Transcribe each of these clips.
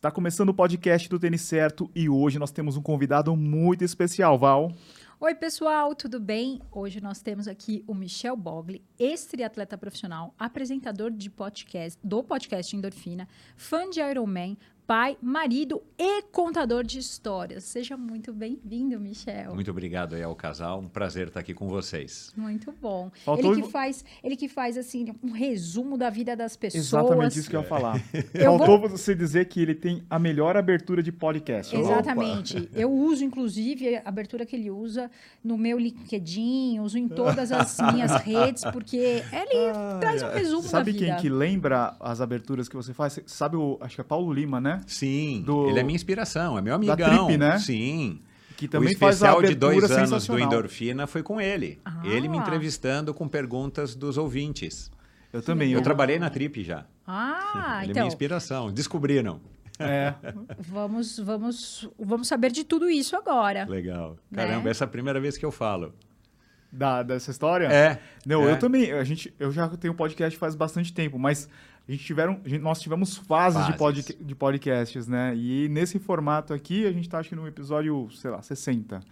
Está começando o podcast do Tênis Certo e hoje nós temos um convidado muito especial, Val. Oi, pessoal, tudo bem? Hoje nós temos aqui o Michel Bogli, ex-triatleta profissional, apresentador de podcast, do podcast Endorfina, fã de Ironman, pai, marido e contador de histórias. Seja muito bem-vindo, Michel. Muito obrigado aí ao casal, um prazer estar aqui com vocês. Muito bom. Faltou... Ele que faz, ele que faz assim um resumo da vida das pessoas. Exatamente isso que eu ia falar. eu Faltou vou... você dizer que ele tem a melhor abertura de podcast. Exatamente. Opa. Eu uso inclusive a abertura que ele usa no meu LinkedIn, uso em todas as minhas redes porque ele ah, traz um resumo da vida. Sabe quem que lembra as aberturas que você faz? Sabe o, acho que é Paulo Lima, né? Sim, do... ele é minha inspiração, é meu amigão. Da Trip, né? Sim. Que também o especial faz de dois anos do Endorfina foi com ele. Ah. Ele me entrevistando com perguntas dos ouvintes. Eu também. Eu, trabalhei na Trip já. Ah, ele então. é minha inspiração. Descobriram. É. vamos, vamos, vamos saber de tudo isso agora. Legal. Né? Caramba, né? essa é a primeira vez que eu falo. Da, dessa história? É. Não, é. eu também. A gente, eu já tenho podcast faz bastante tempo, mas a gente tiveram, nós tivemos fases, fases. De, pod, de podcasts, né? E nesse formato aqui, a gente está acho que no episódio, sei lá, 60.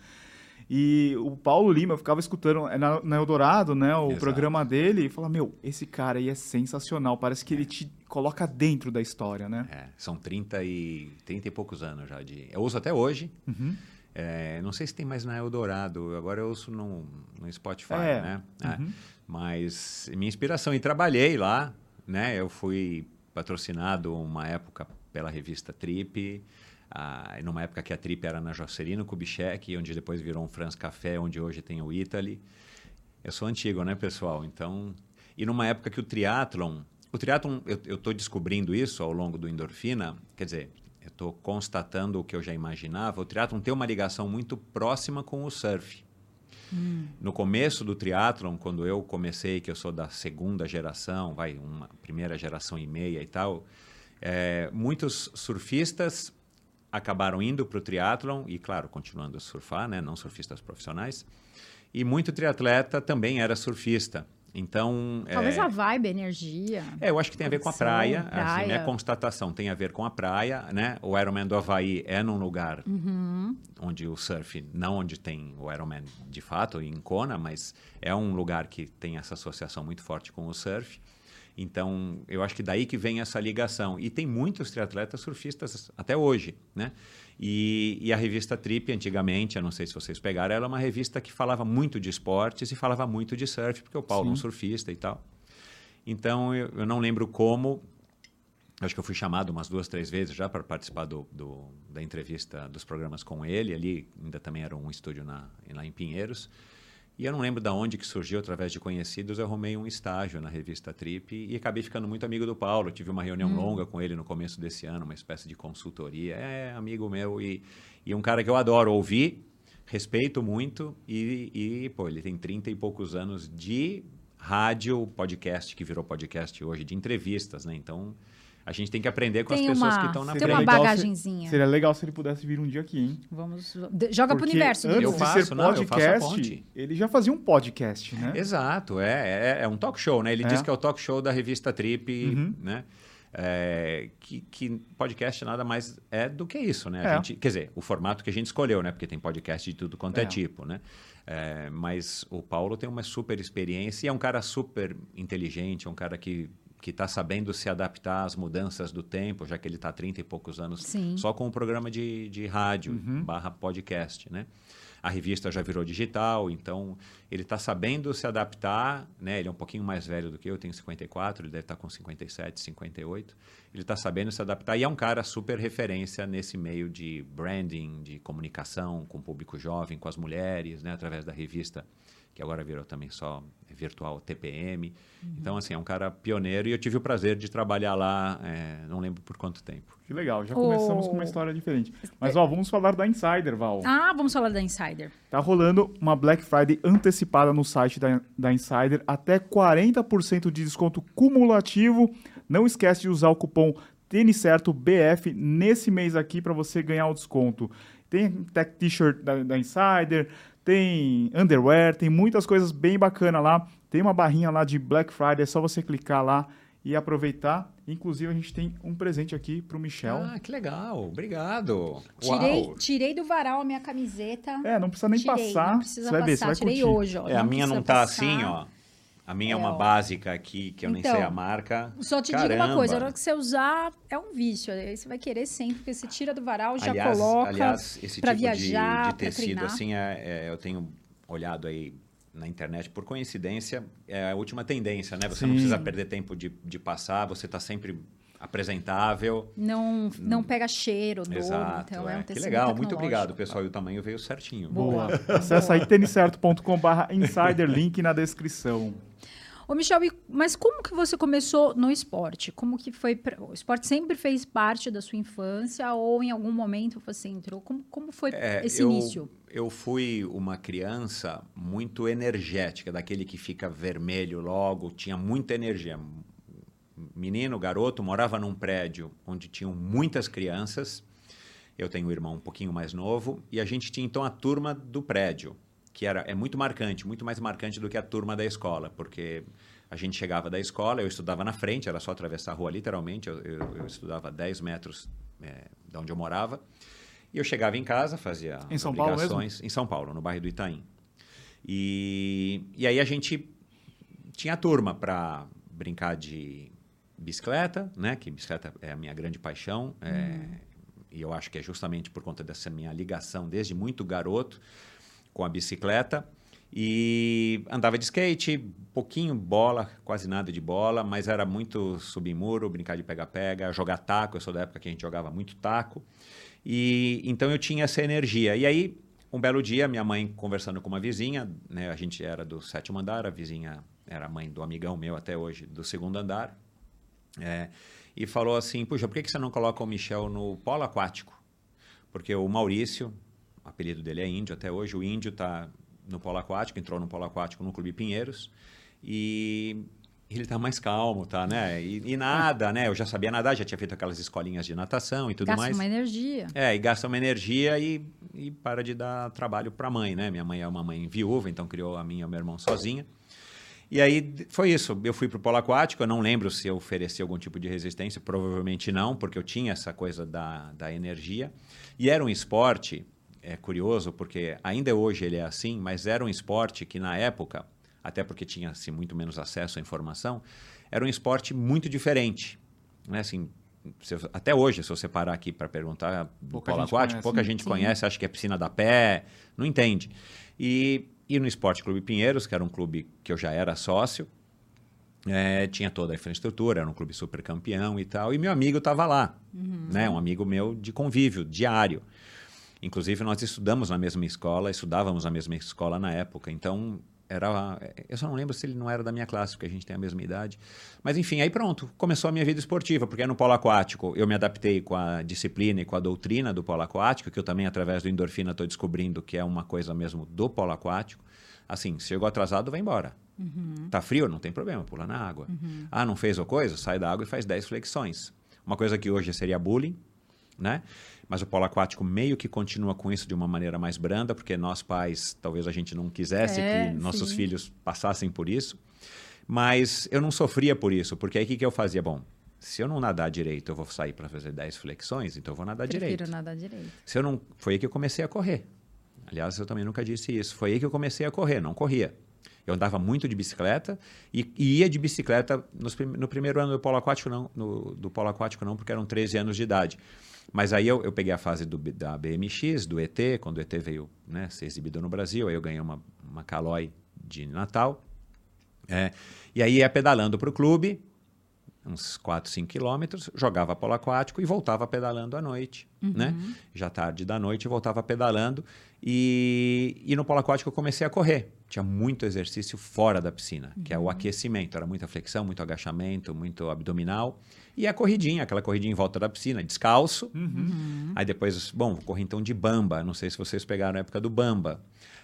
E o Paulo Lima, eu ficava escutando é na, na Eldorado, né, o Exato. programa dele, e falava, meu, esse cara aí é sensacional, parece que é. ele te coloca dentro da história, né? É, são 30 e, 30 e poucos anos já de... Eu uso até hoje. Uhum. É, não sei se tem mais na Eldorado, agora eu ouço no, no Spotify, é. né? É. Uhum. mas minha inspiração, e trabalhei lá, né? Eu fui patrocinado uma época pela revista Trip, ah, numa época que a Trip era na Jocelino Kubitschek, onde depois virou um France Café, onde hoje tem o Italy. Eu sou antigo, né, pessoal? Então, e numa época que o triatlon, o triatlon, eu estou descobrindo isso ao longo do Endorfina, quer dizer, eu estou constatando o que eu já imaginava, o triatlon tem uma ligação muito próxima com o surf. No começo do triatlon, quando eu comecei, que eu sou da segunda geração, vai, uma primeira geração e meia e tal, é, muitos surfistas acabaram indo para o triatlon e, claro, continuando a surfar, né, não surfistas profissionais. E muito triatleta também era surfista. Então. Talvez é... a vibe, a energia. É, eu acho que tem a ver com a praia. praia. Assim, minha constatação tem a ver com a praia, né? O Ironman do Havaí é num lugar uhum. onde o surf, não onde tem o Ironman de fato, em Kona, mas é um lugar que tem essa associação muito forte com o surf. Então, eu acho que daí que vem essa ligação. E tem muitos triatletas surfistas até hoje, né? E, e, a revista Trip, antigamente, eu não sei se vocês pegaram, ela é uma revista que falava muito de esportes e falava muito de surf, porque o Paulo é um surfista e tal. Então, eu, eu, não lembro como. Acho que eu fui chamado umas duas, três vezes já para participar do, do, da entrevista dos programas com ele. Ali ainda também era um estúdio na, lá em Pinheiros. E eu não lembro de onde que surgiu, através de conhecidos, eu arrumei um estágio na revista Trip e acabei ficando muito amigo do Paulo. Tive uma reunião hum. longa com ele no começo desse ano, uma espécie de consultoria. É amigo meu e, e um cara que eu adoro ouvir, respeito muito e, e, pô, ele tem 30 e poucos anos de rádio, podcast, que virou podcast hoje, de entrevistas, né? Então, a gente tem que aprender com tem as pessoas uma, que estão na frente. Tem uma bagagenzinha. Se, seria legal se ele pudesse vir um dia aqui, hein? Vamos. Joga Porque pro universo. Antes eu de faço, ser podcast, não, ele já fazia um podcast, né? Exato, é, é, é um talk show, né? Ele é. diz que é o talk show da revista Trip, uhum. né? É, que, que, podcast nada mais é do que isso, né? É. Gente, quer dizer, o formato que a gente escolheu, né? Porque tem podcast de tudo quanto é, é tipo, né? É, mas o Paulo tem uma super experiência e é um cara super inteligente, é um cara que que está sabendo se adaptar às mudanças do tempo, já que ele está há 30 e poucos anos Sim. só com o programa de, de rádio uhum. barra podcast, né? A revista já virou digital, então ele está sabendo se adaptar, né? Ele é um pouquinho mais velho do que eu, eu tenho 54, ele deve estar tá com 57, 58. Ele está sabendo se adaptar e é um cara super referência nesse meio de branding, de comunicação com o público jovem, com as mulheres, né? Através da revista que agora virou também só virtual TPM. Uhum. Então, assim, é um cara pioneiro e eu tive o prazer de trabalhar lá, é, não lembro por quanto tempo. Que legal, já começamos oh. com uma história diferente. Mas, ó, vamos falar da Insider, Val. Ah, vamos falar da Insider. Tá rolando uma Black Friday antecipada no site da, da Insider, até 40% de desconto cumulativo. Não esquece de usar o cupom Tênis Certo BF nesse mês aqui para você ganhar o desconto. Tem tech t-shirt da, da Insider, tem underwear, tem muitas coisas bem bacanas lá. Tem uma barrinha lá de Black Friday, é só você clicar lá e aproveitar. Inclusive, a gente tem um presente aqui para o Michel. Ah, que legal. Obrigado. Tirei, tirei do varal a minha camiseta. É, não precisa nem tirei, passar. Não precisa você vai passar. ver, você vai Tirei curtir. hoje, ó. É, a minha não tá passar. assim, ó. A minha é, é uma básica aqui, que eu então, nem sei a então, marca. Só te Caramba. digo uma coisa, a hora que você usar, é um vício. Aí você vai querer sempre, porque você tira do varal, já aliás, coloca aliás, esse tipo viajar, de, de tecido, assim, é, é, eu tenho olhado aí na internet, por coincidência, é a última tendência, né? Você Sim. não precisa perder tempo de, de passar, você está sempre apresentável. Não, não pega cheiro, dor, Exato, então é, é um Que legal, muito obrigado, pessoal. E o tamanho veio certinho. Boa. Acesse aí têniscerto.com.br insider, link na descrição. Ô, Michel, mas como que você começou no esporte? Como que foi? O esporte sempre fez parte da sua infância ou em algum momento você entrou? Como, como foi é, esse eu, início? Eu fui uma criança muito energética, daquele que fica vermelho logo, tinha muita energia. Menino, garoto, morava num prédio onde tinham muitas crianças. Eu tenho um irmão um pouquinho mais novo e a gente tinha então a turma do prédio que era, é muito marcante, muito mais marcante do que a turma da escola, porque a gente chegava da escola, eu estudava na frente, era só atravessar a rua literalmente, eu, eu, eu estudava 10 metros é, de onde eu morava, e eu chegava em casa, fazia em São Paulo mesmo? em São Paulo, no bairro do Itaim. E, e aí a gente tinha a turma para brincar de bicicleta, né? Que bicicleta é a minha grande paixão. É, hum. E eu acho que é justamente por conta dessa minha ligação desde muito garoto com a bicicleta e andava de skate, pouquinho bola, quase nada de bola, mas era muito subir muro, brincar de pega-pega, jogar taco. Eu sou da época que a gente jogava muito taco. E então eu tinha essa energia. E aí, um belo dia, minha mãe conversando com uma vizinha, né, a gente era do sétimo andar, a vizinha era mãe do amigão meu até hoje, do segundo andar, é, e falou assim: Puxa, por que, que você não coloca o Michel no polo aquático? Porque o Maurício, o apelido dele é Índio até hoje. O Índio está no polo aquático, entrou no polo aquático no Clube Pinheiros. E ele está mais calmo, tá, né? E, e, nada, né? Eu já sabia nadar, já tinha feito aquelas escolinhas de natação e tudo gasta mais. Gasta uma energia. É, e gasta uma energia e, e para de dar trabalho para a mãe, né? Minha mãe é uma mãe viúva, então criou a minha e o meu irmão sozinha. E aí foi isso. Eu fui para o polo aquático. Eu não lembro se eu ofereci algum tipo de resistência. Provavelmente não, porque eu tinha essa coisa da, da energia. E era um esporte é curioso porque ainda hoje ele é assim, mas era um esporte que na época, até porque tinha-se muito menos acesso à informação, era um esporte muito diferente. Né? Assim, até hoje, se você parar aqui para perguntar do polo aquático, conhece, pouca gente sim. conhece, acha que é piscina da pé, não entende. E, e no Esporte Clube Pinheiros, que era um clube que eu já era sócio, é, tinha toda a infraestrutura, era um clube super campeão e tal, e meu amigo estava lá, uhum. né? um amigo meu de convívio diário. Inclusive, nós estudamos na mesma escola, estudávamos na mesma escola na época. Então, era. Eu só não lembro se ele não era da minha classe, porque a gente tem a mesma idade. Mas, enfim, aí pronto, começou a minha vida esportiva, porque no polo aquático eu me adaptei com a disciplina e com a doutrina do polo aquático, que eu também, através do endorfina, estou descobrindo que é uma coisa mesmo do polo aquático. Assim, chegou atrasado, vai embora. Uhum. Tá frio? Não tem problema, pula na água. Uhum. Ah, não fez a coisa? Sai da água e faz 10 flexões. Uma coisa que hoje seria bullying, né? Mas o polo aquático meio que continua com isso de uma maneira mais branda, porque nós pais, talvez a gente não quisesse é, que nossos sim. filhos passassem por isso. Mas eu não sofria por isso, porque aí o que, que eu fazia? Bom, se eu não nadar direito, eu vou sair para fazer 10 flexões, então eu vou nadar Prefiro direito. nadar direito. Se eu não, foi aí que eu comecei a correr. Aliás, eu também nunca disse isso. Foi aí que eu comecei a correr, não corria. Eu andava muito de bicicleta e, e ia de bicicleta nos, no primeiro ano do polo aquático não, no, do polo aquático não, porque eram 13 anos de idade. Mas aí eu, eu peguei a fase do, da BMX, do ET, quando o ET veio né, ser exibido no Brasil, aí eu ganhei uma, uma Caloi de Natal. É, e aí ia pedalando para o clube, uns 4, 5 quilômetros, jogava polo aquático e voltava pedalando à noite, uhum. né? Já tarde da noite voltava pedalando e, e no polo aquático eu comecei a correr. Tinha muito exercício fora da piscina, uhum. que é o uhum. aquecimento. Era muita flexão, muito agachamento, muito abdominal. E a corridinha, aquela corridinha em volta da piscina, descalço. Uhum. Aí depois, bom, corri então de bamba. Não sei se vocês pegaram a época do bamba.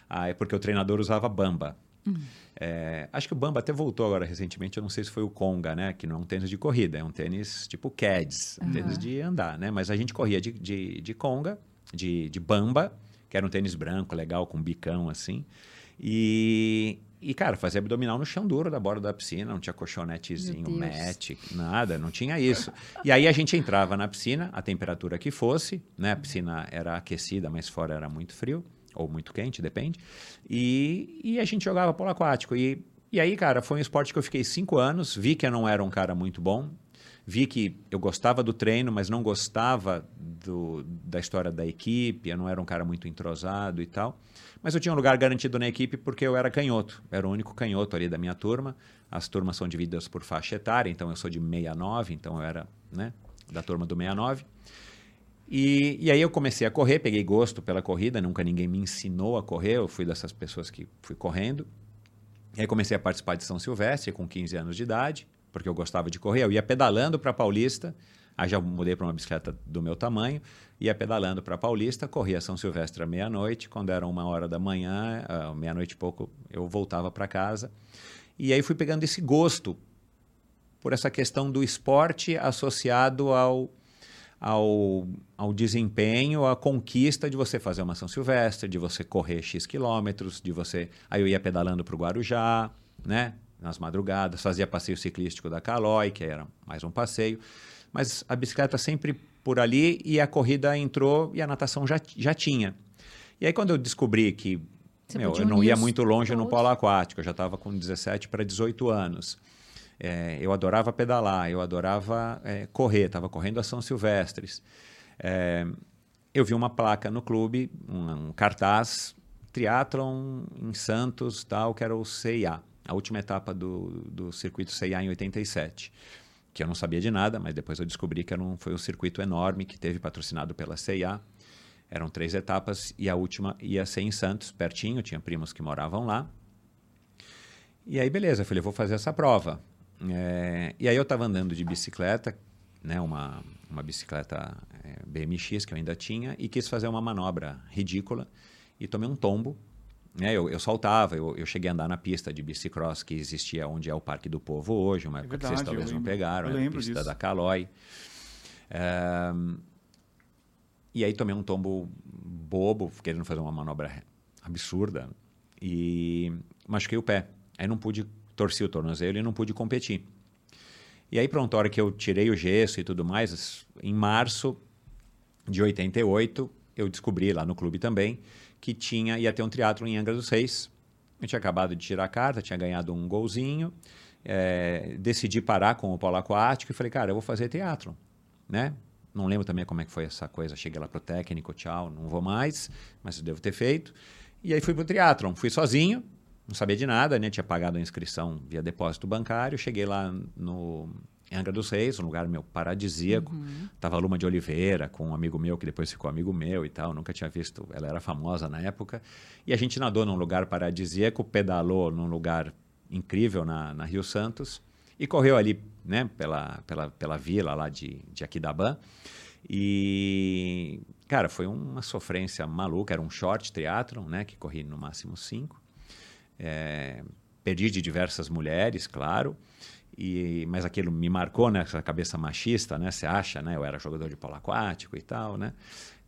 Ah, é porque o treinador usava bamba. Uhum. É, acho que o Bamba até voltou agora recentemente, eu não sei se foi o Conga, né? Que não é um tênis de corrida, é um tênis tipo CADS, um tênis de andar, né? Mas a gente corria de, de, de Conga, de, de Bamba, que era um tênis branco, legal, com bicão assim. E, e, cara, fazia abdominal no chão duro da borda da piscina, não tinha colchonetezinho, mat, nada, não tinha isso. E aí a gente entrava na piscina, a temperatura que fosse, né? A piscina era aquecida, mas fora era muito frio, ou muito quente, depende. E, e a gente jogava polo aquático. E, e aí, cara, foi um esporte que eu fiquei cinco anos, vi que eu não era um cara muito bom, vi que eu gostava do treino, mas não gostava do, da história da equipe, eu não era um cara muito entrosado e tal. Mas eu tinha um lugar garantido na equipe porque eu era canhoto, era o único canhoto ali da minha turma. As turmas são divididas por faixa etária, então eu sou de 69, então eu era né, da turma do 69. E, e aí eu comecei a correr, peguei gosto pela corrida, nunca ninguém me ensinou a correr, eu fui dessas pessoas que fui correndo. E aí comecei a participar de São Silvestre com 15 anos de idade porque eu gostava de correr. Eu ia pedalando para Paulista, aí já mudei para uma bicicleta do meu tamanho, ia pedalando para Paulista, corria São Silvestre à meia-noite, quando era uma hora da manhã, uh, meia-noite e pouco, eu voltava para casa. E aí fui pegando esse gosto por essa questão do esporte associado ao, ao, ao desempenho, à conquista de você fazer uma São Silvestre, de você correr X quilômetros, de você... Aí eu ia pedalando para o Guarujá, né? nas madrugadas, fazia passeio ciclístico da Calói, que era mais um passeio, mas a bicicleta sempre por ali e a corrida entrou e a natação já, já tinha. E aí quando eu descobri que meu, eu não ia muito longe no polo aquático, eu já estava com 17 para 18 anos. É, eu adorava pedalar, eu adorava é, correr, estava correndo a São Silvestres. É, eu vi uma placa no clube, um, um cartaz, triatlon em Santos, tal, que era o CIA a última etapa do, do circuito CIA em 87, que eu não sabia de nada, mas depois eu descobri que era um, foi um circuito enorme que teve patrocinado pela CIA. Eram três etapas e a última ia ser em Santos, pertinho, tinha primos que moravam lá. E aí, beleza, eu falei, vou fazer essa prova. É, e aí eu estava andando de bicicleta, né, uma, uma bicicleta é, BMX que eu ainda tinha, e quis fazer uma manobra ridícula e tomei um tombo né, eu, eu saltava, eu, eu, cheguei a andar na pista de bicicross que existia onde é o Parque do Povo hoje, uma é época verdade, que vocês talvez não pegaram, a pista disso. da Calói. É, e aí tomei um tombo bobo, querendo fazer uma manobra absurda, e machuquei o pé. Aí não pude, torci o tornozelo e não pude competir. E aí pronto, a hora que eu tirei o gesso e tudo mais, em março de 88, eu descobri lá no clube também que tinha ia ter um teatro em Angra dos Reis. Eu tinha acabado de tirar a carta, tinha ganhado um golzinho, é, decidi parar com o polo aquático e falei, cara, eu vou fazer teatro, né? Não lembro também como é que foi essa coisa. Cheguei lá pro técnico, tchau, não vou mais, mas devo ter feito. E aí fui pro triatlon, fui sozinho, não sabia de nada, né? Tinha pagado a inscrição via depósito bancário. Cheguei lá no em Angra dos Reis, um lugar meu paradisíaco. Uhum. Tava a Luma de Oliveira com um amigo meu que depois ficou amigo meu e tal. Nunca tinha visto, ela era famosa na época. E a gente nadou num lugar paradisíaco, pedalou num lugar incrível na, na Rio Santos e correu ali, né, pela, pela, pela vila lá de, de Aquidabã. E, cara, foi uma sofrência maluca. Era um short triatlon, né, que corri no máximo cinco. É, perdi de diversas mulheres, claro. E, mas aquilo me marcou, né? Essa cabeça machista, né? Você acha, né? Eu era jogador de polo aquático e tal, né?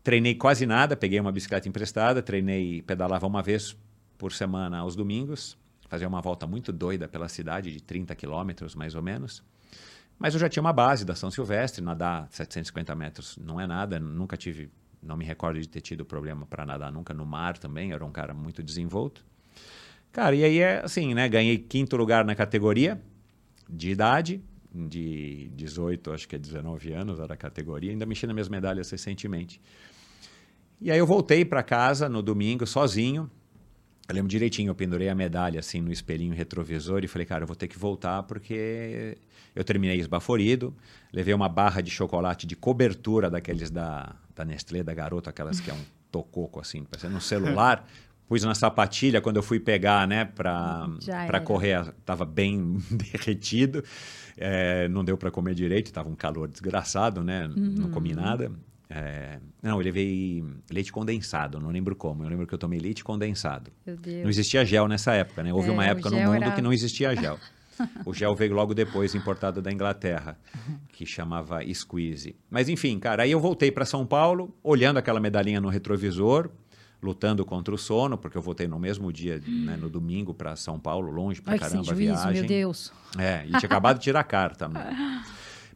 Treinei quase nada, peguei uma bicicleta emprestada, treinei, pedalava uma vez por semana aos domingos, fazia uma volta muito doida pela cidade, de 30 quilômetros mais ou menos. Mas eu já tinha uma base da São Silvestre, nadar 750 metros não é nada, nunca tive, não me recordo de ter tido problema para nadar nunca no mar também, era um cara muito desenvolto. Cara, e aí é assim, né? Ganhei quinto lugar na categoria, de idade, de 18, acho que é 19 anos era a categoria, ainda mexi nas minhas medalhas recentemente. E aí eu voltei para casa no domingo sozinho. Eu lembro direitinho, eu pendurei a medalha assim no espelhinho retrovisor e falei, cara, eu vou ter que voltar porque eu terminei esbaforido, levei uma barra de chocolate de cobertura daqueles da, da Nestlé, da Garoto, aquelas que é um tococo assim, parecendo um celular, pus na sapatilha quando eu fui pegar, né, para correr, estava bem derretido, é, não deu para comer direito, estava um calor desgraçado, né, uhum. não comi uhum. nada. É, não, eu levei leite condensado, não lembro como. Eu lembro que eu tomei leite condensado. Não existia gel nessa época, né? Houve é, uma época no mundo era... que não existia gel. o gel veio logo depois, importado da Inglaterra, que chamava Squeeze. Mas enfim, cara, aí eu voltei para São Paulo, olhando aquela medalhinha no retrovisor, lutando contra o sono, porque eu voltei no mesmo dia, né, no domingo, para São Paulo, longe pra Ai, caramba a viagem. Meu Deus. É, e tinha acabado de tirar a carta.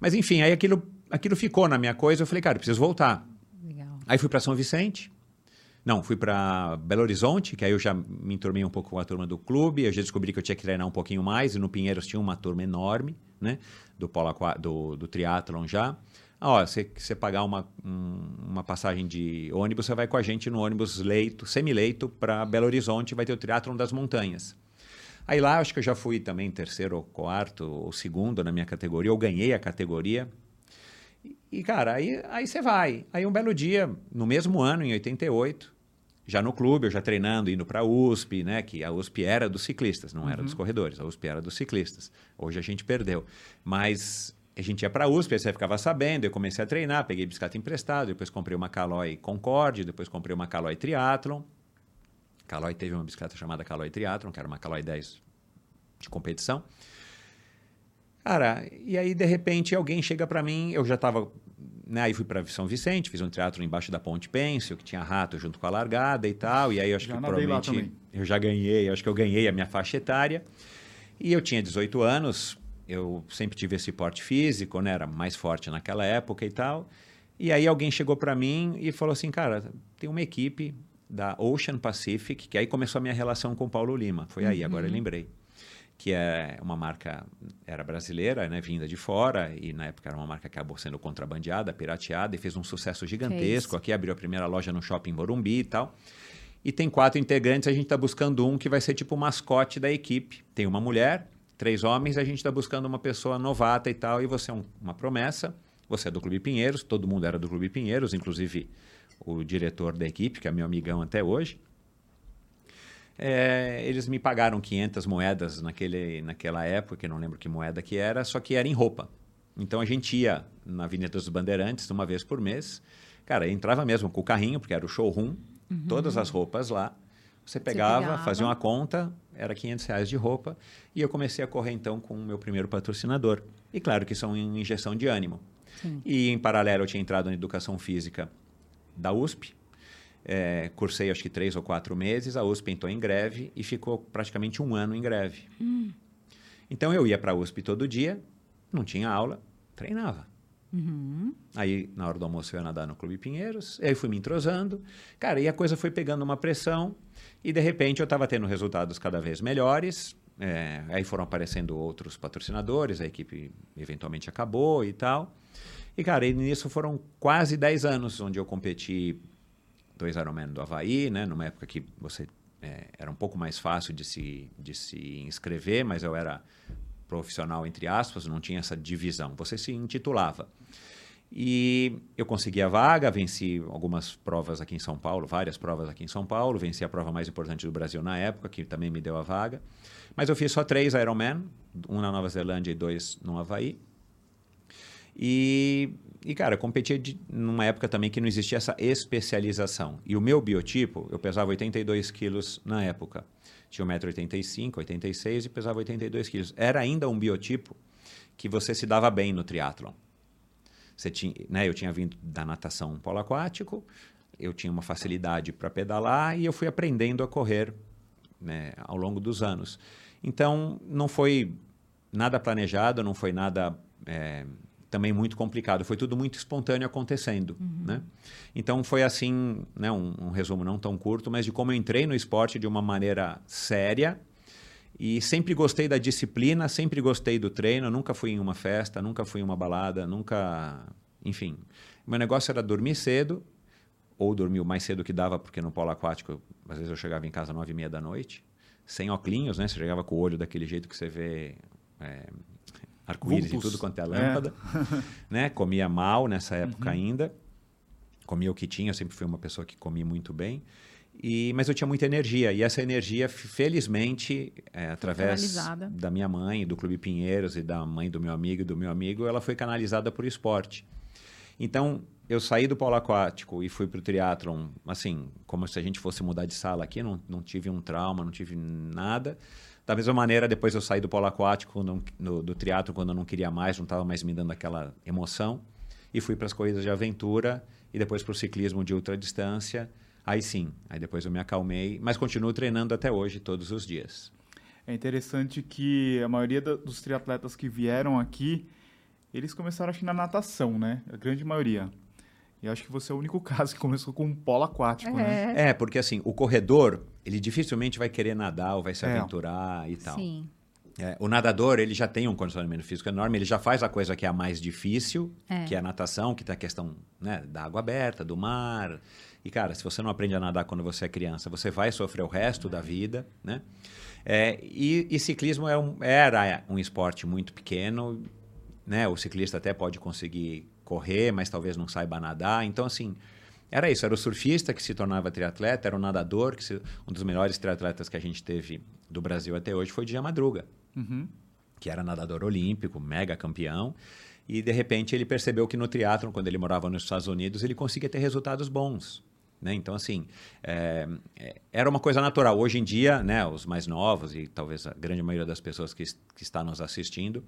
Mas enfim, aí aquilo, aquilo ficou na minha coisa. Eu falei, cara, eu preciso voltar. Legal. Aí fui para São Vicente. Não, fui para Belo Horizonte, que aí eu já me enturmei um pouco com a turma do clube. Eu já descobri que eu tinha que treinar um pouquinho mais. E no Pinheiros tinha uma turma enorme, né? Do, polo, do, do triatlon já. Ah, ó, você, você pagar uma, um, uma passagem de ônibus, você vai com a gente no ônibus leito, semileito, para Belo Horizonte, vai ter o Triatlon das Montanhas. Aí lá, acho que eu já fui também terceiro ou quarto ou segundo na minha categoria, eu ganhei a categoria. E, e cara, aí, aí você vai. Aí um belo dia, no mesmo ano, em 88, já no clube, eu já treinando, indo para a USP, né? Que a USP era dos ciclistas, não era dos uhum. corredores. A USP era dos ciclistas. Hoje a gente perdeu. Mas a gente ia para a USP, aí você ficava sabendo, eu comecei a treinar, peguei bicicleta emprestada, depois comprei uma Caloi Concorde, depois comprei uma Caloi Triathlon. Caloi teve uma bicicleta chamada Caloi Triathlon, que era uma Caloi 10 de competição. Cara, e aí de repente alguém chega para mim, eu já estava, né, aí fui para São Vicente, fiz um teatro embaixo da Ponte Pêncil, que tinha rato junto com a largada e tal, e aí eu acho já que provavelmente eu já ganhei, acho que eu ganhei a minha faixa etária. E eu tinha 18 anos, eu sempre tive esse porte físico, né? Era mais forte naquela época e tal. E aí alguém chegou para mim e falou assim, cara, tem uma equipe da Ocean Pacific, que aí começou a minha relação com o Paulo Lima. Foi aí, uhum. agora eu lembrei. Que é uma marca, era brasileira, né, vinda de fora, e na época era uma marca que acabou sendo contrabandeada, pirateada, e fez um sucesso gigantesco. Aqui abriu a primeira loja no shopping Morumbi e tal. E tem quatro integrantes, a gente está buscando um que vai ser tipo o mascote da equipe. Tem uma mulher, três homens, a gente está buscando uma pessoa novata e tal, e você é um, uma promessa. Você é do Clube Pinheiros, todo mundo era do Clube Pinheiros, inclusive o diretor da equipe, que é meu amigão até hoje. É, eles me pagaram 500 moedas naquele, naquela época, que não lembro que moeda que era, só que era em roupa. Então a gente ia na Avenida dos Bandeirantes uma vez por mês. Cara, entrava mesmo com o carrinho, porque era o showroom, uhum. todas as roupas lá. Você pegava, pegava, fazia uma conta, era 500 reais de roupa, e eu comecei a correr então com o meu primeiro patrocinador. E claro que são em injeção de ânimo. Sim. E em paralelo eu tinha entrado na educação física da USP, é, cursei acho que três ou quatro meses, a USP entrou em greve e ficou praticamente um ano em greve. Hum. Então eu ia para a USP todo dia, não tinha aula, treinava. Uhum. Aí, na hora do almoço, eu ia nadar no Clube Pinheiros. Aí fui me entrosando. Cara, e a coisa foi pegando uma pressão. E, de repente, eu estava tendo resultados cada vez melhores. É, aí foram aparecendo outros patrocinadores. A equipe, eventualmente, acabou e tal. E, cara, e nisso foram quase 10 anos onde eu competi dois Ironman do Havaí, né? Numa época que você... É, era um pouco mais fácil de se, de se inscrever, mas eu era profissional, entre aspas, não tinha essa divisão. Você se intitulava. E eu consegui a vaga, venci algumas provas aqui em São Paulo, várias provas aqui em São Paulo, venci a prova mais importante do Brasil na época, que também me deu a vaga. Mas eu fiz só três Ironman, um na Nova Zelândia e dois no Havaí. E, e cara, competia de, numa época também que não existia essa especialização. E o meu biotipo, eu pesava 82 quilos na época tinha 1,85m, 86 e pesava 82 quilos. Era ainda um biotipo que você se dava bem no triatlon. Você tinha, né, eu tinha vindo da natação polo aquático, eu tinha uma facilidade para pedalar e eu fui aprendendo a correr né, ao longo dos anos. Então, não foi nada planejado, não foi nada é, também muito complicado. Foi tudo muito espontâneo acontecendo, uhum. né? Então foi assim, né, um, um, resumo não tão curto, mas de como eu entrei no esporte de uma maneira séria e sempre gostei da disciplina, sempre gostei do treino. Nunca fui em uma festa, nunca fui em uma balada, nunca, enfim. Meu negócio era dormir cedo ou dormir o mais cedo que dava, porque no polo aquático às vezes eu chegava em casa às nove e meia da noite, sem óculos, né? Você chegava com o olho daquele jeito que você vê é, arco-íris e tudo quanto é, é. lâmpada. É. né? Comia mal nessa época uhum. ainda. Comia o que tinha, eu sempre fui uma pessoa que comia muito bem. E, mas eu tinha muita energia. E essa energia, felizmente, é, através da minha mãe, do Clube Pinheiros e da mãe do meu amigo e do meu amigo, ela foi canalizada por esporte. Então, eu saí do polo aquático e fui para o triatlon, assim, como se a gente fosse mudar de sala aqui, não, não tive um trauma, não tive nada. Da mesma maneira, depois eu saí do polo aquático, no, no, do triatlo quando eu não queria mais, não estava mais me dando aquela emoção. E fui para as corridas de aventura e depois para o ciclismo de ultradistância, Aí sim, aí depois eu me acalmei, mas continuo treinando até hoje, todos os dias. É interessante que a maioria da, dos triatletas que vieram aqui, eles começaram acho que na natação, né? A grande maioria. E acho que você é o único caso que começou com um polo aquático, é. né? É, porque assim, o corredor, ele dificilmente vai querer nadar ou vai se é. aventurar e tal. Sim. É, o nadador, ele já tem um condicionamento físico enorme, ele já faz a coisa que é a mais difícil, é. que é a natação, que tem a questão né, da água aberta, do mar. E, cara, se você não aprende a nadar quando você é criança, você vai sofrer o resto da vida, né? É, e, e, ciclismo é um, era um esporte muito pequeno, né? O ciclista até pode conseguir correr, mas talvez não saiba nadar. Então, assim, era isso. Era o surfista que se tornava triatleta, era o nadador, que se, um dos melhores triatletas que a gente teve do Brasil até hoje foi o Dja Madruga uhum. que era nadador olímpico, mega campeão. E de repente ele percebeu que no triatlon, quando ele morava nos Estados Unidos, ele conseguia ter resultados bons. Né? Então, assim, é, era uma coisa natural. Hoje em dia, né, os mais novos e talvez a grande maioria das pessoas que, que está nos assistindo,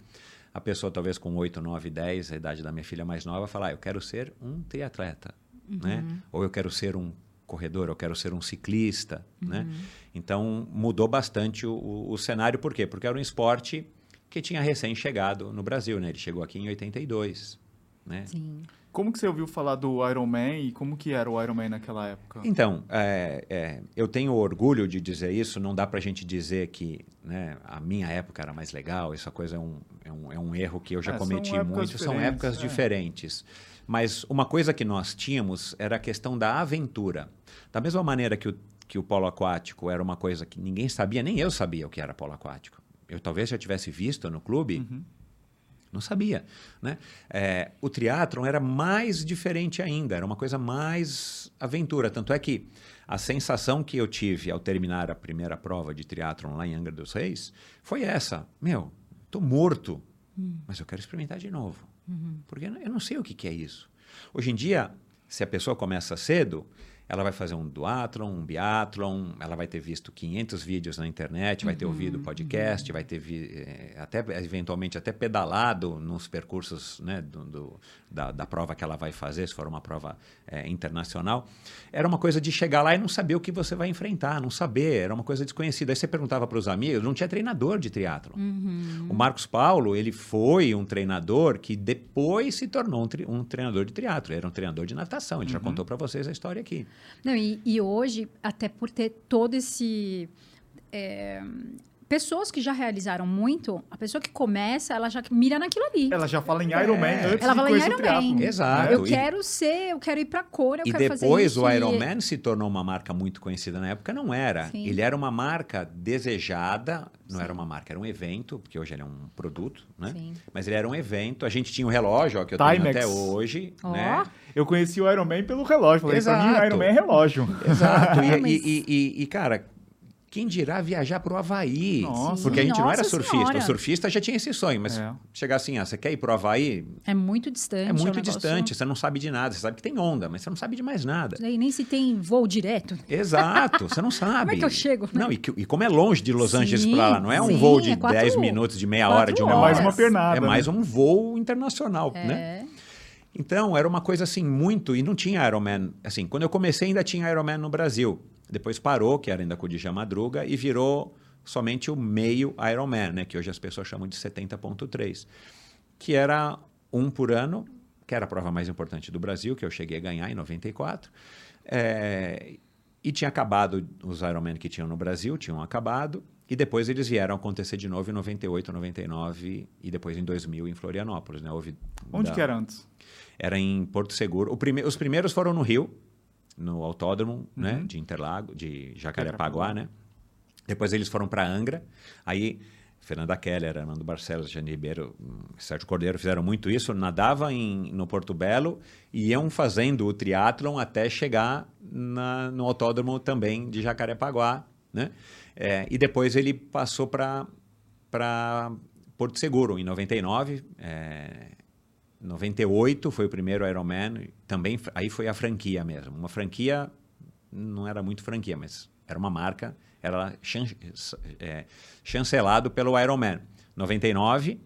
a pessoa talvez com 8, 9, 10, a idade da minha filha mais nova, fala, ah, eu quero ser um triatleta, uhum. né? Ou eu quero ser um corredor, eu quero ser um ciclista, né? uhum. né? Então mudou bastante o, o, cenário, por quê? Porque era um esporte que tinha recém chegado no Brasil, né? Ele chegou aqui em 82, né? Sim. Como que você ouviu falar do Ironman e como que era o Ironman naquela época? Então, é, é, eu tenho orgulho de dizer isso, não dá para a gente dizer que né, a minha época era mais legal, essa coisa é um, é um, é um erro que eu já é, cometi são muito, são épocas é. diferentes. Mas uma coisa que nós tínhamos era a questão da aventura. Da mesma maneira que o, que o polo aquático era uma coisa que ninguém sabia, nem eu sabia o que era polo aquático. Eu talvez já tivesse visto no clube, uhum. Não sabia. Né? É, o triatlon era mais diferente ainda, era uma coisa mais aventura. Tanto é que a sensação que eu tive ao terminar a primeira prova de triatlon lá em Angra dos Reis foi essa: meu, estou morto, hum. mas eu quero experimentar de novo. Uhum. Porque eu não sei o que, que é isso. Hoje em dia, se a pessoa começa cedo, ela vai fazer um duatlon, um biatlon, ela vai ter visto 500 vídeos na internet, vai ter uhum, ouvido podcast, uhum. vai ter vi, eh, até eventualmente até pedalado nos percursos né, do, do, da, da, prova que ela vai fazer, se for uma prova é, internacional. Era uma coisa de chegar lá e não saber o que você vai enfrentar, não saber, era uma coisa desconhecida. Aí você perguntava para os amigos, não tinha treinador de triatlon. Uhum. O Marcos Paulo, ele foi um treinador que depois se tornou um, tri, um treinador de triatlo, era um treinador de natação, ele já uhum. contou para vocês a história aqui. Não, e, e hoje, até por ter todo esse. É, pessoas que já realizaram muito, a pessoa que começa, ela já mira naquilo ali. Ela já fala em Iron Man é. antes ela fala em Iron Man. Exato. Eu e, quero ser, eu quero ir pra cor, eu e quero fazer isso. E depois o Iron Man se tornou uma marca muito conhecida na época, não era. Sim. Ele era uma marca desejada, não Sim. era uma marca, era um evento, porque hoje ele é um produto, né? Sim. Mas ele era um evento, a gente tinha um relógio, ó, que eu Timex. tenho até hoje, oh. né? Eu conheci o Iron Man pelo relógio. Falei, Exato. pra mim, Iron Man é relógio. Exato. e, e, e, e, cara, quem dirá viajar para o Havaí? Nossa. Porque a gente Nossa não era surfista. Senhora. O surfista já tinha esse sonho, mas é. chegar assim, ah, você quer ir para o Havaí? É muito distante. É muito é um distante, você não sabe de nada. Você sabe que tem onda, mas você não sabe de mais nada. E nem se tem voo direto. Exato, você não sabe. como é que eu chego? Né? Não, e, e, como é longe de Los Angeles para lá, não é um sim, voo de é quatro, 10 minutos, de meia hora, de uma hora. É mais uma pernada. É mais né? um voo internacional, é. né? Então, era uma coisa assim, muito. E não tinha Ironman. Assim, quando eu comecei, ainda tinha Ironman no Brasil. Depois parou, que era ainda com o Dija Madruga, e virou somente o meio Ironman, né? Que hoje as pessoas chamam de 70.3. Que era um por ano, que era a prova mais importante do Brasil, que eu cheguei a ganhar em 94. É, e tinha acabado, os Ironman que tinham no Brasil tinham acabado, e depois eles vieram acontecer de novo em 98, 99 e depois em 2000 em Florianópolis. Né? Houve Onde da... que era antes? Era em Porto Seguro. Prime... Os primeiros foram no Rio, no autódromo, né, uhum. né, de Interlago, de Jacarepaguá, né? Depois eles foram para Angra. Aí Fernanda Keller, Armando Barcelos, Jane Ribeiro, Sérgio Cordeiro fizeram muito isso. Nadava em, no Porto Belo e iam fazendo o triatlon até chegar na, no autódromo também de Jacarepaguá, né? É, e depois ele passou para Porto Seguro em 99. É, 98 foi o primeiro Ironman, também aí foi a franquia mesmo. Uma franquia, não era muito franquia, mas era uma marca, era chan, é, chancelado pelo Ironman. 99,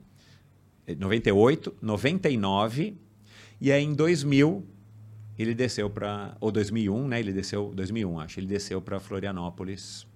98, 99, e aí em 2000 ele desceu para ou 2001, né? Ele desceu 2001, acho. Ele desceu para Florianópolis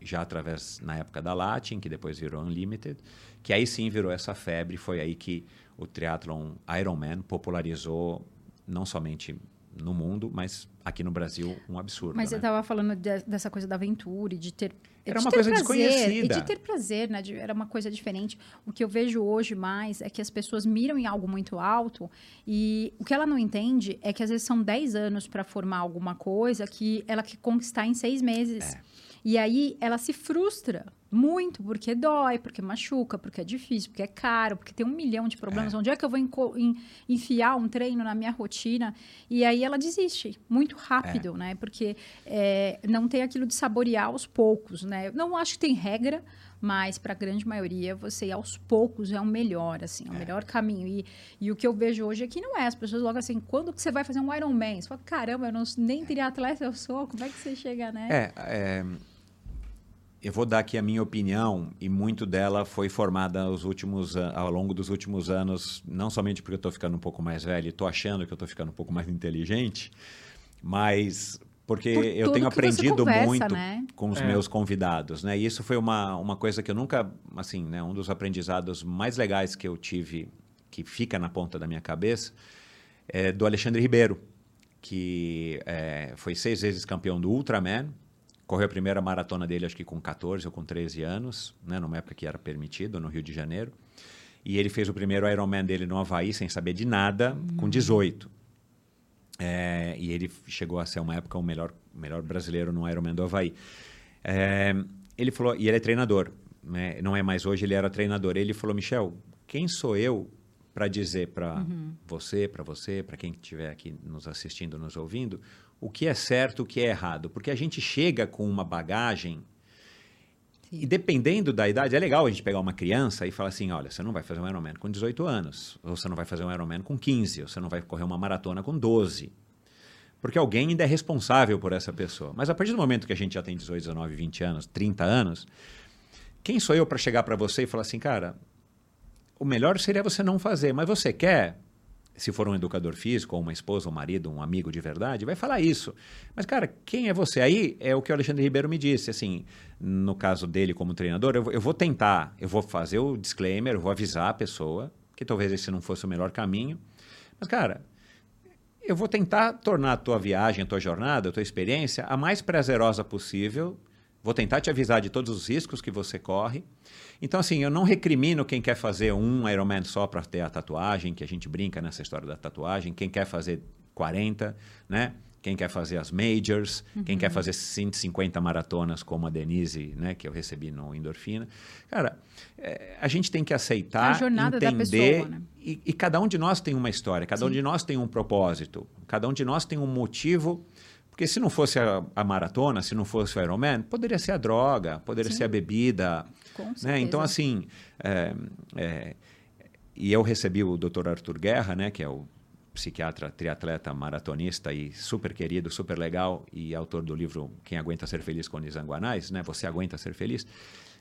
já através na época da Latin, que depois virou Unlimited, que aí sim virou essa febre, foi aí que o triathlon Ironman popularizou não somente no mundo, mas aqui no Brasil um absurdo. Mas né? você estava falando de, dessa coisa da aventura e de ter era de uma ter coisa prazer, desconhecida. E de ter prazer, né? De, era uma coisa diferente. O que eu vejo hoje mais é que as pessoas miram em algo muito alto e o que ela não entende é que às vezes são 10 anos para formar alguma coisa que ela quer conquistar em seis meses. É. E aí ela se frustra muito, porque dói, porque machuca, porque é difícil, porque é caro, porque tem um milhão de problemas. É. Onde é que eu vou enfiar um treino na minha rotina? E aí ela desiste muito rápido, né? Porque é, não tem aquilo de saborear aos poucos, né? Não acho que tem regra, mas para a grande maioria você ir aos poucos é o melhor, assim, é o melhor caminho. E, e o que eu vejo hoje aqui não é as pessoas logo assim, quando que você vai fazer um Ironman? Você fala, caramba, eu não, nem teria atleta eu sou, como é que você chega, né? É, é, eu vou dar aqui a minha opinião e muito dela foi formada aos últimos, ao longo dos últimos anos, não somente porque eu estou ficando um pouco mais velho e estou achando que eu estou ficando um pouco mais inteligente, mas porque Por eu tenho aprendido conversa, muito né? com os É. meus convidados, né? E isso foi uma, uma coisa que eu nunca, assim, né? Um dos aprendizados mais legais que eu tive, que fica na ponta da minha cabeça, é do Alexandre Ribeiro, que é, foi seis vezes campeão do Ultraman, correu a primeira maratona dele, acho que com 14 ou com 13 anos, né? Numa época que era permitido, no Rio de Janeiro. E ele fez o primeiro Ironman dele no Havaí, sem saber de nada, com 18. É, e ele chegou a ser uma época o melhor, melhor brasileiro no Ironman do Havaí. É, ele falou, e ele é treinador, né? não é mais hoje, ele era treinador. Ele falou, Michel, quem sou eu para dizer para você, para você, para quem estiver aqui nos assistindo, nos ouvindo, o que é certo, o que é errado? Porque a gente chega com uma bagagem e dependendo da idade, é legal a gente pegar uma criança e falar assim, olha, você não vai fazer um Ironman com 18 anos, ou você não vai fazer um Ironman com 15, ou você não vai correr uma maratona com 12. Porque alguém ainda é responsável por essa pessoa. Mas a partir do momento que a gente já tem 18, 19, 20 anos, 30 anos, quem sou eu para chegar para você e falar assim, cara, o melhor seria você não fazer, mas você quer? Se for um educador físico, ou uma esposa, um marido, um amigo de verdade, vai falar isso. Mas, cara, quem é você? Aí é o que o Alexandre Ribeiro me disse, assim, no caso dele como treinador, eu, vou- eu vou tentar, eu vou fazer o disclaimer, eu vou avisar a pessoa que talvez esse não fosse o melhor caminho. Mas, cara, eu vou tentar tornar a tua viagem, a tua jornada, a tua experiência a mais prazerosa possível. Vou tentar te avisar de todos os riscos que você corre. Então, assim, eu não recrimino quem quer fazer um Ironman só para ter a tatuagem, que a gente brinca nessa história da tatuagem, quem quer fazer 40, né? Quem quer fazer as majors, quem quer fazer 150 maratonas como a Denise, né, que eu recebi no Endorfina. Cara, é, a gente tem que aceitar, da entender pessoa, né? e, e cada um de nós tem uma história, cada um de nós tem um propósito, cada um de nós tem um motivo. Porque se não fosse a, a maratona, se não fosse o Ironman, poderia ser a droga, poderia Sim. ser a bebida. Com Né? Então, assim, é, é, e eu recebi o Dr. Arthur Guerra, né, que é o psiquiatra, triatleta, maratonista e super querido, super legal e autor do livro Quem Aguenta Ser Feliz com Nizanguanais, né? Você Aguenta Ser Feliz.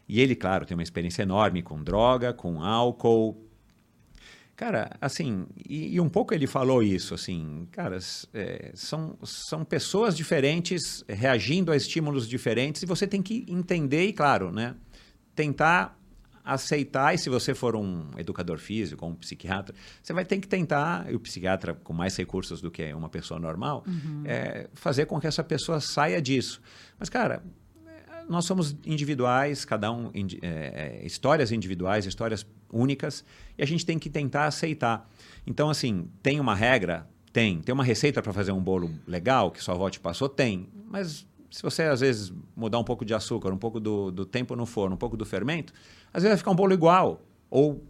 E ele, claro, tem uma experiência enorme com droga, com álcool. Cara, assim, e, e um pouco ele falou isso, assim, cara, é, são, são pessoas diferentes reagindo a estímulos diferentes e você tem que entender e, claro, né, tentar aceitar, e se você for um educador físico ou um psiquiatra, você vai ter que tentar, e o psiquiatra com mais recursos do que uma pessoa normal, é, fazer com que essa pessoa saia disso. Mas, cara, nós somos individuais, cada um é, é, histórias individuais, histórias únicas, e a gente tem que tentar aceitar. Então, assim, tem uma regra? Tem. Tem uma receita para fazer um bolo legal que sua avó te passou? Tem. Mas se você, às vezes, mudar um pouco de açúcar, um pouco do, do tempo no forno, um pouco do fermento, às vezes vai ficar um bolo igual. Ou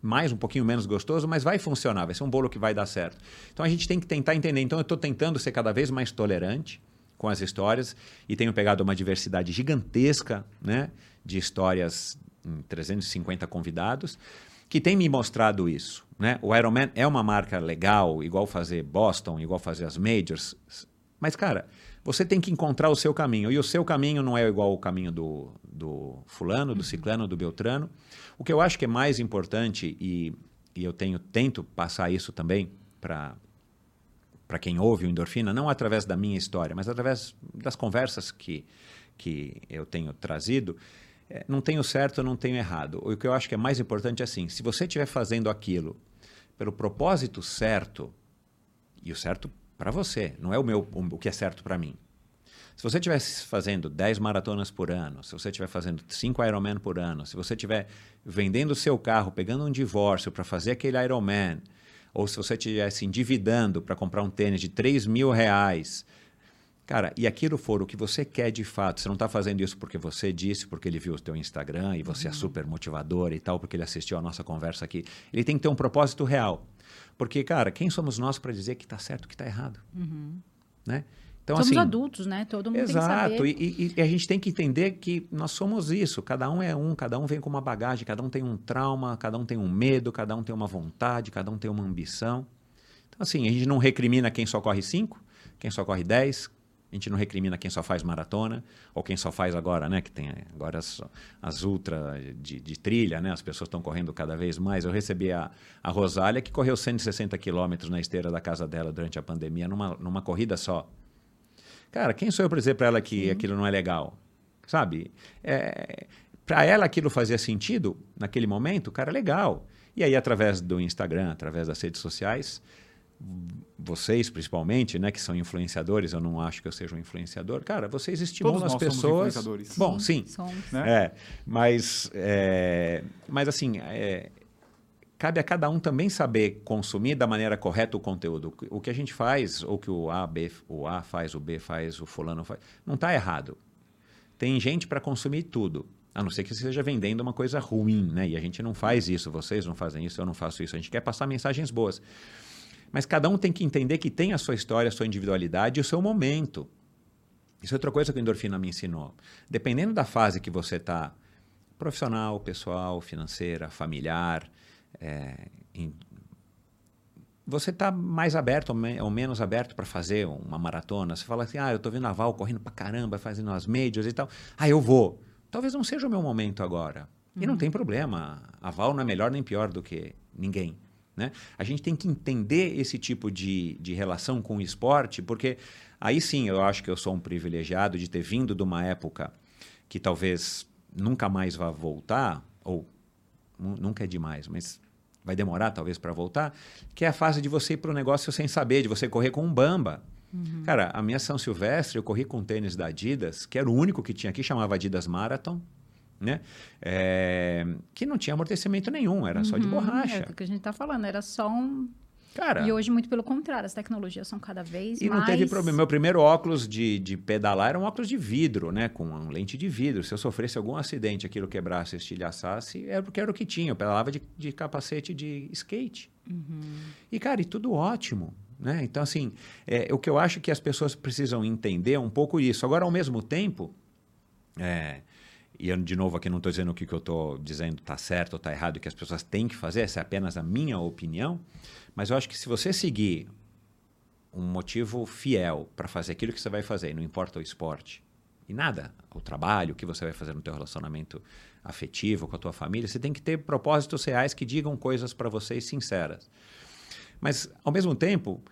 mais, um pouquinho menos gostoso, mas vai funcionar, vai ser um bolo que vai dar certo. Então a gente tem que tentar entender. Então eu estou tentando ser cada vez mais tolerante com as histórias e tenho pegado uma diversidade gigantesca né, de histórias em 350 convidados que tem me mostrado isso. Né? O Ironman é uma marca legal, igual fazer Boston, igual fazer as Majors, mas, cara, você tem que encontrar o seu caminho. E o seu caminho não é igual ao caminho do, do fulano, do ciclano, do beltrano. O que eu acho que é mais importante, e, e eu tenho tento passar isso também para para quem ouve o Endorfina, não através da minha história, mas através das conversas que, que eu tenho trazido, é, não tenho certo, não tenho errado. O que eu acho que é mais importante é assim: se você estiver fazendo aquilo pelo propósito certo, e o certo para você, não é o meu o que é certo para mim. Se você estiver fazendo 10 maratonas por ano, se você estiver fazendo 5 Ironman por ano, se você estiver vendendo o seu carro, pegando um divórcio para fazer aquele Ironman, ou se você estiver se endividando para comprar um tênis de 3 mil reais, cara, e aquilo for o que você quer de fato, você não está fazendo isso porque você disse, porque ele viu o teu Instagram e você é uhum. é super motivador e tal, porque ele assistiu a nossa conversa aqui. Ele tem que ter um propósito real. Porque, cara, quem somos nós para dizer que está certo, que está errado? Uhum. Né? Então, somos assim, adultos, né? Todo mundo exato, tem que saber. E, e, e a gente tem que entender que nós somos isso. Cada um é um, cada um vem com uma bagagem, cada um tem um trauma, cada um tem um medo, cada um tem uma vontade, cada um tem uma ambição. Então, assim, a gente não recrimina quem só corre 5, quem só corre 10, a gente não recrimina quem só faz maratona, ou quem só faz agora, né? Que tem agora as, as ultra de, de trilha, né? As pessoas estão correndo cada vez mais. Eu recebi a, a Rosália, que correu 160 quilômetros na esteira da casa dela durante a pandemia, numa, numa corrida só. Cara, quem sou eu para dizer para ela que Sim. aquilo não é legal? Sabe? É, para ela aquilo fazia sentido naquele momento, cara, legal. E aí, através do Instagram, através das redes sociais, vocês principalmente, né, que são influenciadores, eu não acho que eu seja um influenciador, cara, vocês estimulam Todos as pessoas. Bom, sim, sim né? é, mas, é, mas assim, é, cabe a cada um também saber consumir da maneira correta o conteúdo. O que a gente faz, ou que o A, B, o A faz, o B faz, o fulano faz, não está errado. Tem gente para consumir tudo. A não ser que você esteja vendendo uma coisa ruim, né? E a gente não faz isso, vocês não fazem isso, eu não faço isso. A gente quer passar mensagens boas. Mas cada um tem que entender que tem a sua história, a sua individualidade e o seu momento. Isso é outra coisa que a endorfina me ensinou. Dependendo da fase que você está, profissional, pessoal, financeira, familiar, é, em, você está mais aberto ou, me, ou menos aberto para fazer uma maratona? Você fala assim, ah, eu estou vendo a Val correndo para caramba, fazendo as majors e tal. Ah, eu vou. Talvez não seja o meu momento agora. Uhum. E não uhum. tem problema. A Val não é melhor nem pior do que ninguém. Né? A gente tem que entender esse tipo de, de relação com o esporte, porque aí sim eu acho que eu sou um privilegiado de ter vindo de uma época que talvez nunca mais vá voltar, ou nunca é demais, mas vai demorar talvez para voltar, que é a fase de você ir para o negócio sem saber, de você correr com um bamba. Uhum. Cara, a minha São Silvestre, eu corri com tênis da Adidas, que era o único que tinha aqui, chamava Adidas Marathon, né? É, que não tinha amortecimento nenhum, era uhum. só de uhum. borracha. É o que a gente está falando, era só um Cara, e hoje, muito pelo contrário, as tecnologias são cada vez e mais... E não teve problema. Meu primeiro óculos de, de pedalar era um óculos de vidro, né? Com uma lente de vidro. Se eu sofresse algum acidente, aquilo quebrasse, estilhaçasse, era porque era o que tinha. Eu pedalava de, de capacete de skate. Uhum. E, cara, e tudo ótimo. Né? Então, assim, é, o que eu acho que as pessoas precisam entender é um pouco isso. Agora, ao mesmo tempo... É, e eu, de novo, aqui não estou dizendo o que, que eu estou dizendo está certo ou está errado, que as pessoas têm que fazer, essa é apenas a minha opinião. Mas eu acho que se você seguir um motivo fiel para fazer aquilo que você vai fazer, não importa o esporte, e nada, o trabalho, o que você vai fazer no teu relacionamento afetivo com a tua família, você tem que ter propósitos reais que digam coisas para vocês sinceras. Mas, ao mesmo tempo,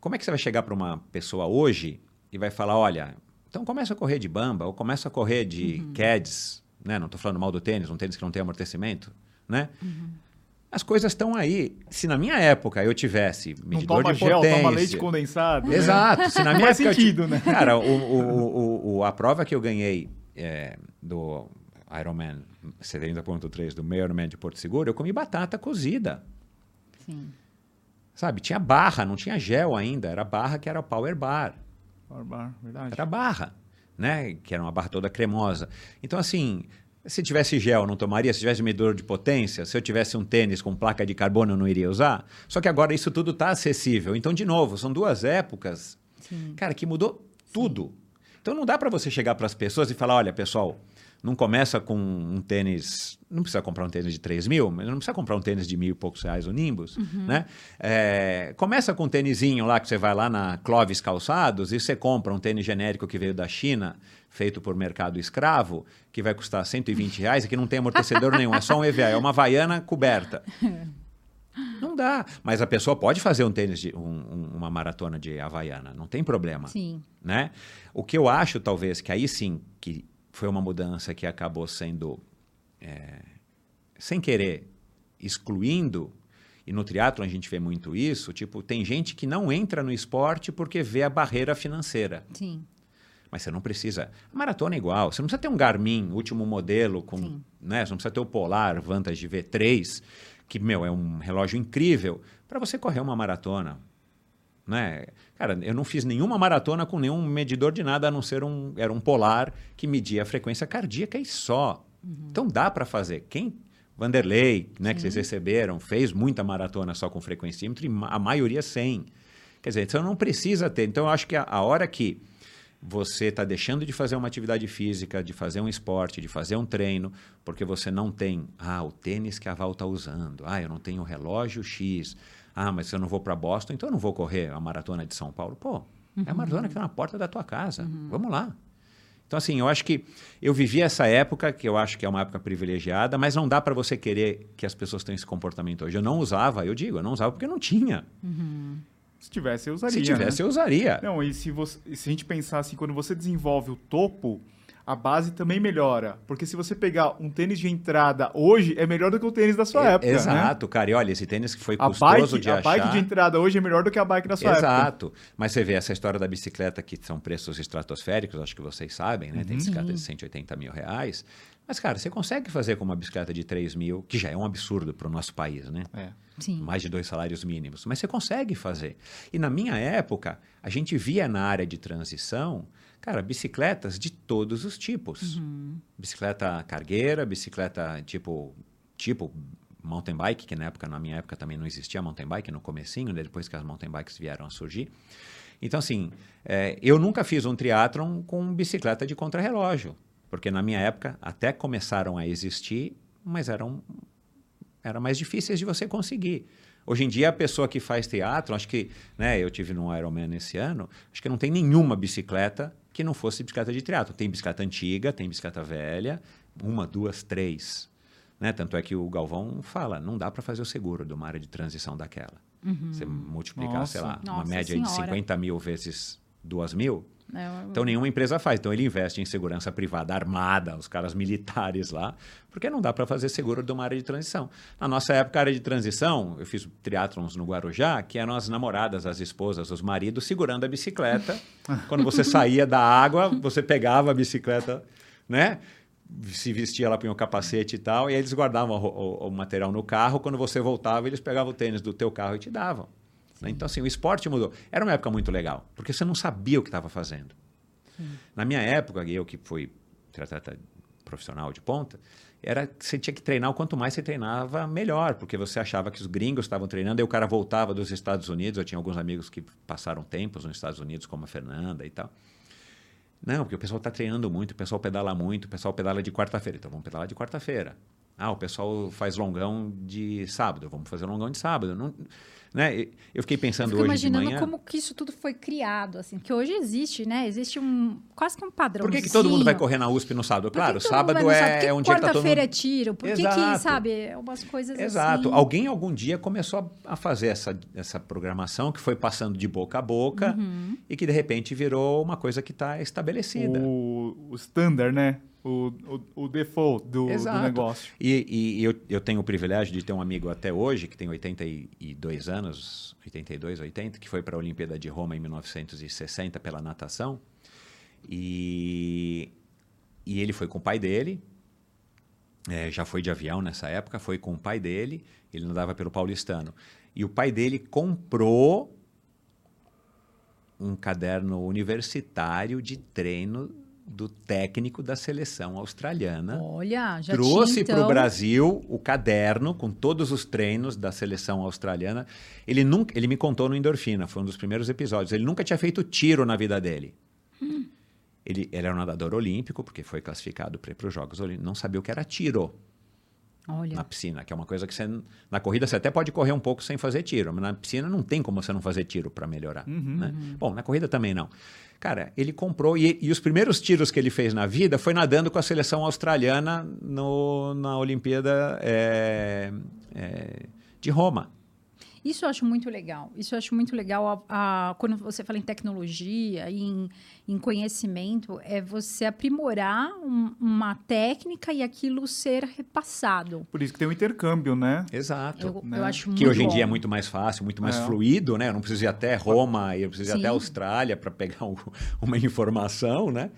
como é que você vai chegar para uma pessoa hoje e vai falar, olha, então começa a correr de bamba ou começa a correr de uhum. CADs, né? Não estou falando mal do tênis, um tênis que não tem amortecimento, né? Uhum. As coisas estão aí. Se na minha época eu tivesse medidor não toma de potência... Gel, toma leite condensado. Exato. Né? Se na minha Faz época sentido, eu, né? Cara, o, o, o, a prova que eu ganhei é, do Ironman 70.3 do meio Ironman de Porto Seguro, eu comi batata cozida. Sim. Sabe, tinha barra, não tinha gel ainda. Era barra que era Power Bar. Verdade. Era barra, né? Que era uma barra toda cremosa. Então, assim, se tivesse gel, não tomaria. Se tivesse medidor de potência, se eu tivesse um tênis com placa de carbono, eu não iria usar. Só que agora isso tudo está acessível. Então, de novo, são duas épocas, Sim. cara, que mudou tudo. Então, não dá para você chegar para as pessoas e falar: olha, pessoal, não começa com um tênis. Não precisa comprar um tênis de 3 mil, mas não precisa comprar um tênis de mil e poucos reais, o Nimbus. Uhum. Né? É, começa com um tênisinho lá que você vai lá na Clovis Calçados e você compra um tênis genérico que veio da China, feito por mercado escravo, que vai custar 120 reais e que não tem amortecedor nenhum, é só um EVA, é uma vaiana coberta. Não dá. Mas a pessoa pode fazer um tênis de um, uma maratona de Havaiana, não tem problema. Sim. Né? O que eu acho, talvez, que aí sim que foi uma mudança que acabou sendo é, sem querer excluindo e no triatlo a gente vê muito isso, tipo, tem gente que não entra no esporte porque vê a barreira financeira. Sim. Mas você não precisa. A maratona é igual. Você não precisa ter um Garmin, último modelo, com. Né? Você não precisa ter o Polar Vantage V3, que, meu, é um relógio incrível, para você correr uma maratona. Né? Cara, eu não fiz nenhuma maratona com nenhum medidor de nada, a não ser um. Era um polar que media a frequência cardíaca e só. Uhum. Então dá para fazer. Quem Vanderlei, né, que vocês receberam, fez muita maratona só com frequencímetro e a maioria sem. Quer dizer, você não precisa ter. Então, eu acho que a, a hora que você está deixando de fazer uma atividade física, de fazer um esporte, de fazer um treino, porque você não tem, ah, o tênis que a Val está usando, ah, eu não tenho o relógio X, ah, mas se eu não vou para Boston, então eu não vou correr a maratona de São Paulo. Pô, uhum. é a maratona que está na porta da tua casa, uhum. vamos lá. Então, assim, eu acho que eu vivi essa época, que eu acho que é uma época privilegiada, mas não dá para você querer que as pessoas tenham esse comportamento hoje. Eu não usava, eu digo, eu não usava porque não tinha. Uhum. Se tivesse, eu usaria. Se tivesse, né? eu usaria. Não, e se, você, se a gente pensar assim, quando você desenvolve o topo, a base também melhora. Porque se você pegar um tênis de entrada hoje, é melhor do que o tênis da sua é, época. Né? Exato, né? cara. E olha, esse tênis que foi a custoso bike, de a achar. A bike de entrada hoje é melhor do que a bike da sua exato. época. Exato. Mas você vê essa história da bicicleta, que são preços estratosféricos, acho que vocês sabem, né? Uhum. Tem bicicleta de 180 mil reais. Mas, cara, você consegue fazer com uma bicicleta de 3 mil, que já é um absurdo para o nosso país, né? É. Sim. Mais de dois salários mínimos. Mas você consegue fazer. E na minha época, a gente via na área de transição Cara, bicicletas de todos os tipos. Uhum. Bicicleta cargueira, bicicleta tipo, tipo mountain bike, que na época, na minha época também não existia mountain bike, no comecinho, né, depois que as mountain bikes vieram a surgir. Então, assim, é, eu nunca fiz um triatlon com bicicleta de contrarrelógio, porque na minha época até começaram a existir, mas eram, eram mais difíceis de você conseguir. Hoje em dia, a pessoa que faz teatro, acho que, né, eu tive no Ironman esse ano, acho que não tem nenhuma bicicleta que não fosse bicicleta de triatlo. Tem bicicleta antiga, tem bicicleta velha, uma, duas, três. Né? Tanto é que o Galvão fala, não dá para fazer o seguro de uma área de transição daquela. Uhum. Você multiplicar, Nossa. sei lá, Nossa uma média senhora. de 50 mil vezes 2 mil, É, então nenhuma empresa faz. Então ele investe em segurança privada armada, os caras militares lá, porque não dá para fazer seguro de uma área de transição. Na nossa época, a área de transição, eu fiz triatlons no Guarujá, que eram as namoradas, as esposas, os maridos segurando a bicicleta. Quando você saía da água, você pegava a bicicleta, né? Se vestia lá, punha o capacete e tal, e aí eles guardavam o, o- o material no carro. Quando você voltava, eles pegavam o tênis do teu carro e te davam. Né? Então, assim, o esporte mudou. Era uma época muito legal, porque você não sabia o que estava fazendo. Na minha época, eu que fui triatleta profissional de ponta, era que você tinha que treinar, o quanto mais você treinava, melhor, porque você achava que os gringos estavam treinando, aí o cara voltava dos Estados Unidos, eu tinha alguns amigos que passaram tempos nos Estados Unidos, como a Fernanda e tal. Não, porque o pessoal está treinando muito, o pessoal pedala muito, o pessoal pedala de quarta-feira, então vamos pedalar de quarta-feira. Ah, o pessoal faz longão de sábado, vamos fazer longão de sábado. Não, né? Eu fiquei pensando Eu hoje de imaginando manhã... como que isso tudo foi criado, assim, que hoje existe, né? Existe um quase que um padrão. Por que, que todo mundo vai correr na USP no sábado? Claro, sábado é, é um dia que tá todo Quarta-feira mundo... é tiro. Por que, que, Exato. sabe, é umas coisas Exato. assim... Alguém algum dia começou a a fazer essa, essa programação que foi passando de boca a boca Uhum. e que de repente virou uma coisa que está estabelecida. O, o standard, né? O, o, o default do, do Exato. negócio. E, e eu, eu tenho o privilégio de ter um amigo até hoje, que tem 82 anos, 82, 80, que foi para a Olimpíada de Roma em 1960 pela natação. E, e ele foi com o pai dele, é, já foi de avião nessa época, foi com o pai dele, ele nadava pelo paulistano. E o pai dele comprou um caderno universitário de treino do técnico da seleção australiana Olha, já trouxe tinha, para então... o Brasil o caderno com todos os treinos da seleção australiana. Ele nunca, ele me contou no Endorfina, foi um dos primeiros episódios. Ele nunca tinha feito tiro na vida dele. Hum. Ele, ele era um nadador olímpico, porque foi classificado para os Jogos Olímpicos. Não sabia o que era tiro Olha, na piscina, que é uma coisa que você, na corrida você até pode correr um pouco sem fazer tiro, mas na piscina não tem como você não fazer tiro para melhorar. né? Bom, na corrida também não. Cara, ele comprou e, e os primeiros tiros que ele fez na vida foi nadando com a seleção australiana no, na Olimpíada é, é, de Roma. Isso eu acho muito legal. Isso eu acho muito legal. A, a, quando você fala em tecnologia, em, em conhecimento, é você aprimorar um, uma técnica e aquilo ser repassado. Por isso que tem um intercâmbio, né? Exato. Eu, né? eu acho que hoje em bom. dia é muito mais fácil, muito mais É. fluido, né? Eu não preciso ir até Roma, eu preciso ir Sim. até Austrália para pegar um- uma informação, né?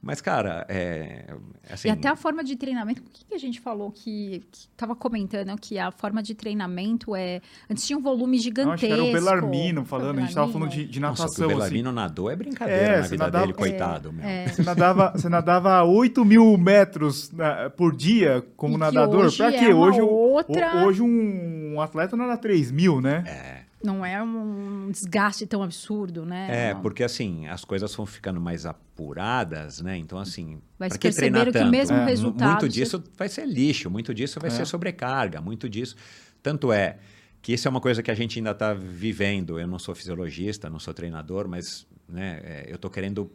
Mas, cara, é. Assim, E até a forma de treinamento, o que, que a gente falou que estava comentando que a forma de treinamento é. Antes tinha um volume Eu gigantesco. acho que era o Belarmino Foi o falando, a gente estava falando de, Belarmino? de Nossa, que o natação. assim. Belarmino nadou é brincadeira É, na vida nadava- dele, coitado, meu. É. Você nadava, você nadava 8 mil metros né, por dia como E que nadador. hoje Pra é quê? uma Hoje, outra- hoje um atleta nada 3 mil, né? É. Não é um desgaste tão absurdo, né? É, Não. porque assim, as coisas vão ficando mais apuradas, né? Então, assim, Mas pra que treinar perceberam que tanto? mesmo É. resultado. Muito disso vai ser lixo, muito disso vai É. ser sobrecarga, muito disso. Tanto é que isso é uma coisa que a gente ainda está vivendo. Eu não sou fisiologista, não sou treinador, mas né, é, eu estou querendo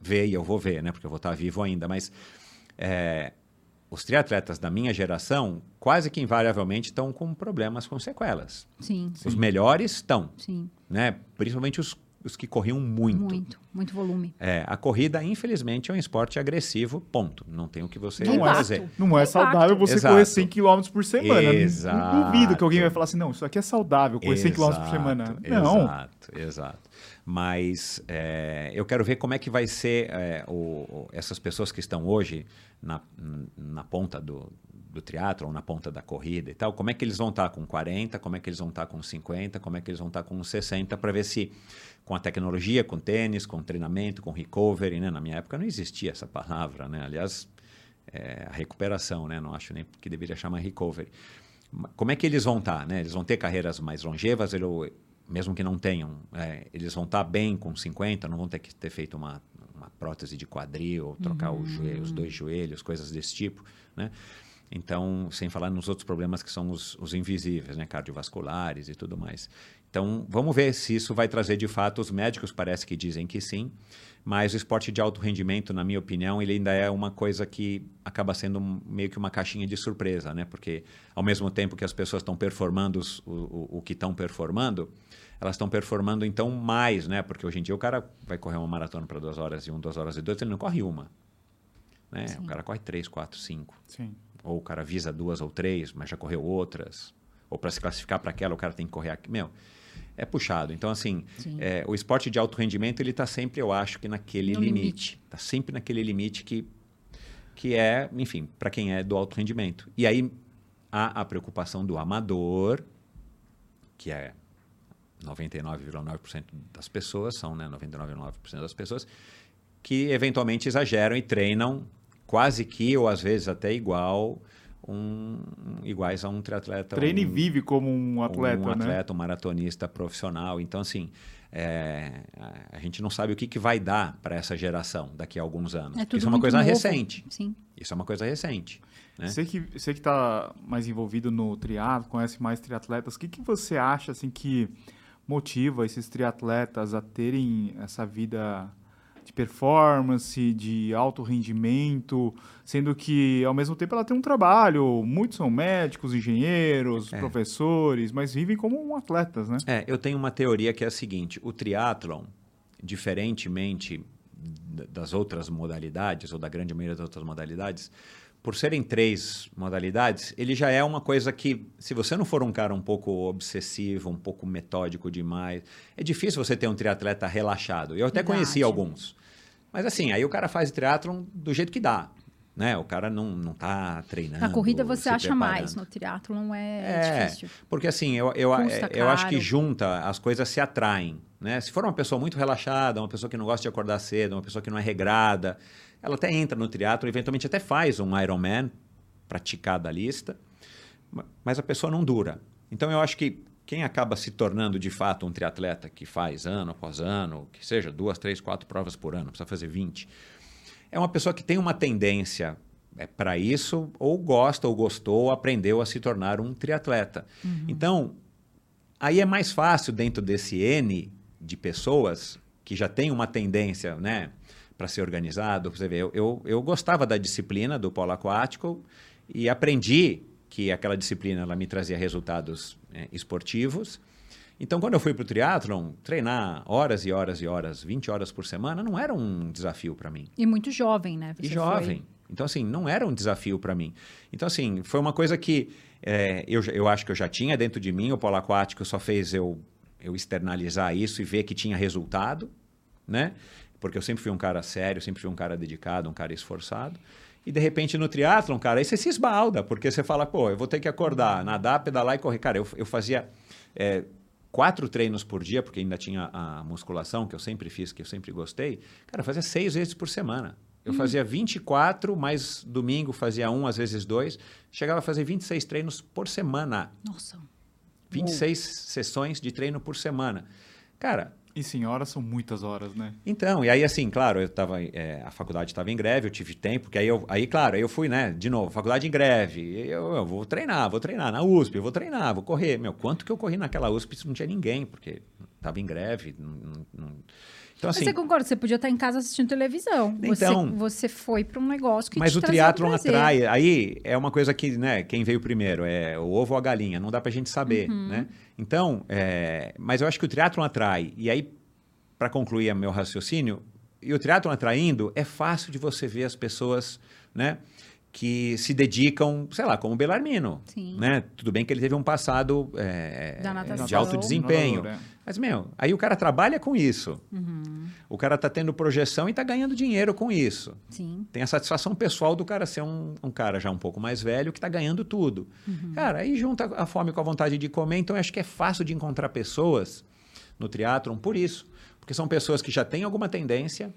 ver e eu vou ver, né? Porque eu vou estar vivo ainda. Mas é, os triatletas da minha geração quase que invariavelmente estão com problemas com sequelas. Sim, Os melhores estão, sim. né? Principalmente os, os que corriam muito. Muito, muito volume. É, a corrida, infelizmente, é um esporte agressivo, ponto. Não tem o que você Tem fazer. impacto. Não é saudável você Exato. correr 100 km por semana. Não- Exato. Não duvido que alguém vai falar assim, não, isso aqui é saudável, correr 100 km por semana. Não. Exato, exato. Mas é, eu quero ver como é que vai ser é, o- essas pessoas que estão hoje na, na ponta do, do triatlo, na ponta da corrida e tal, como é que eles vão estar com 40, como é que eles vão estar com 50, como é que eles vão estar com 60, para ver se com a tecnologia, com tênis, com treinamento, com recovery, né? Na minha época não existia essa palavra, né? Aliás, é, a recuperação, né? Não acho nem que deveria chamar recovery. Como é que eles vão estar, né? Eles vão ter carreiras mais longevas, ele- mesmo que não tenham, é, eles vão estar bem com 50, não vão ter que ter feito uma prótese de quadril, trocar os, joelhos, os dois joelhos, coisas desse tipo, né? Então, sem falar nos outros problemas que são os, os invisíveis, né? Cardiovasculares e tudo mais. Então, vamos ver se isso vai trazer de fato. Os médicos parece que dizem que sim, mas o esporte de alto rendimento, na minha opinião, ele ainda é uma coisa que acaba sendo meio que uma caixinha de surpresa, né? Porque ao mesmo tempo que as pessoas estão performando os- o, o, o que estão performando, elas estão performando então mais, né? Porque hoje em dia o cara vai correr uma maratona para duas horas e um, duas horas e dois, ele não corre uma. Né? O cara corre três, quatro, cinco. Sim. Ou o cara visa duas ou três, mas já correu outras. Ou para se classificar para aquela, o cara tem que correr aqui. Meu, é puxado. Então, assim, Sim. é, o esporte de alto rendimento, ele está sempre, eu acho, que naquele No limite. Está sempre naquele limite que, que é, enfim, para quem é do alto rendimento. E aí há a preocupação do amador, que é 99,9% das pessoas, são né, 99,9% das pessoas, que eventualmente exageram e treinam quase que, ou às vezes até igual, um, iguais a um triatleta. Treina e um, vive como um atleta, um né? atleta, um maratonista profissional. Então, assim, é, a- a gente não sabe o que, que vai dar para essa geração daqui a alguns anos. É Isso é uma coisa novo. recente. Sim. Isso é uma coisa recente. Né? Você que você que está mais envolvido no triatlo, conhece mais triatletas, o que, que você acha assim que motiva esses triatletas a terem essa vida de performance, de alto rendimento, sendo que ao mesmo tempo ela tem um trabalho, muitos são médicos, engenheiros, É. professores, mas vivem como atletas, né? É, eu tenho uma teoria que é a seguinte: o triatlon, diferentemente das outras modalidades, ou da grande maioria das outras modalidades, por serem três modalidades, ele já é uma coisa que, se você não for um cara um pouco obsessivo, um pouco metódico demais, é difícil você ter um triatleta relaxado. Eu até Verdade. conheci alguns. Mas assim, aí o cara faz triatlon do jeito que dá. Né? O cara não, não tá treinando. Na corrida você acha mais, preparando. no triatlon é, É, difícil. porque assim, eu, eu, Custa eu acho que junta, as coisas se atraem. Né? Se for uma pessoa muito relaxada, uma pessoa que não gosta de acordar cedo, uma pessoa que não é regrada, ela até entra no triatlo, eventualmente até faz um Ironman, praticar da lista, ma- mas a pessoa não dura. Então eu acho que quem acaba se tornando de fato um triatleta que faz ano após ano, que seja duas, três, quatro provas por ano, precisa fazer 20, é uma pessoa que tem uma tendência é, para isso, ou gosta, ou gostou, ou aprendeu a se tornar um triatleta. Então, aí é mais fácil dentro desse N de pessoas que já tem uma tendência, né, para ser organizado. Você vê, eu, eu, eu gostava da disciplina do polo aquático e aprendi que aquela disciplina ela me trazia resultados é, esportivos Então, quando eu fui para o triatlon, treinar horas e horas e horas, 20 horas por semana, não era um desafio para mim. E muito jovem, né? Você e jovem. Foi... Então, assim, não era um desafio para mim. Então, assim, foi uma coisa que é, eu, eu acho que eu já tinha dentro de mim. O polo aquático só fez eu, eu externalizar isso e ver que tinha resultado, né? Porque eu sempre fui um cara sério, sempre fui um cara dedicado, um cara esforçado. E de repente no triatlon, cara, aí você se esbalda, porque você fala, pô, eu vou ter que acordar, nadar, pedalar e correr. Cara, eu, eu fazia é, quatro treinos por dia, porque ainda tinha a musculação, que eu sempre fiz, que eu sempre gostei. Cara, eu fazia seis vezes por semana. Eu hum. fazia 24, mais domingo fazia um, às vezes dois. Chegava a fazer 26 treinos por semana. Nossa. 26 Uou. sessões de treino por semana. Cara, e sim, horas são muitas horas, né? Então, e aí assim, claro, eu tava, é, a faculdade estava em greve, eu tive tempo, que aí, eu, aí claro, aí eu fui, né, de novo, faculdade em greve, eu, eu, vou treinar, vou treinar na USP, eu vou treinar, vou correr. Meu, quanto que eu corri naquela USP se não tinha ninguém, porque estava em greve, não, não, então, assim, você concorda? Você podia estar em casa assistindo televisão. Então, você, você foi para um negócio que Mas te o triatlon atrai. Aí é uma coisa que, né? Quem veio primeiro é o ovo ou a galinha. Não dá para a gente saber, uhum. né? Então, é, mas eu acho que o triatlon atrai. E aí, para concluir meu raciocínio, e o triatlon atraindo, é fácil de você ver as pessoas, né? Que se dedicam, sei lá, como o Belarmino. Sim. Né? Tudo bem que ele teve um passado é, de alto desempenho. É. Mas, meu, aí o cara trabalha com isso. Uhum. O cara tá tendo projeção e tá ganhando dinheiro com isso. Sim. Tem a satisfação pessoal do cara ser um, um cara já um pouco mais velho que tá ganhando tudo. Uhum. Cara, aí junta a fome com a vontade de comer, então eu acho que é fácil de encontrar pessoas no triatlon por isso. Porque são pessoas que já têm alguma tendência,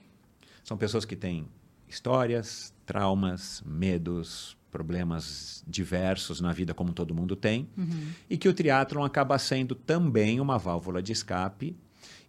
são pessoas que têm histórias, traumas, medos, problemas diversos na vida como todo mundo tem, uhum. e que o triatlon acaba sendo também uma válvula de escape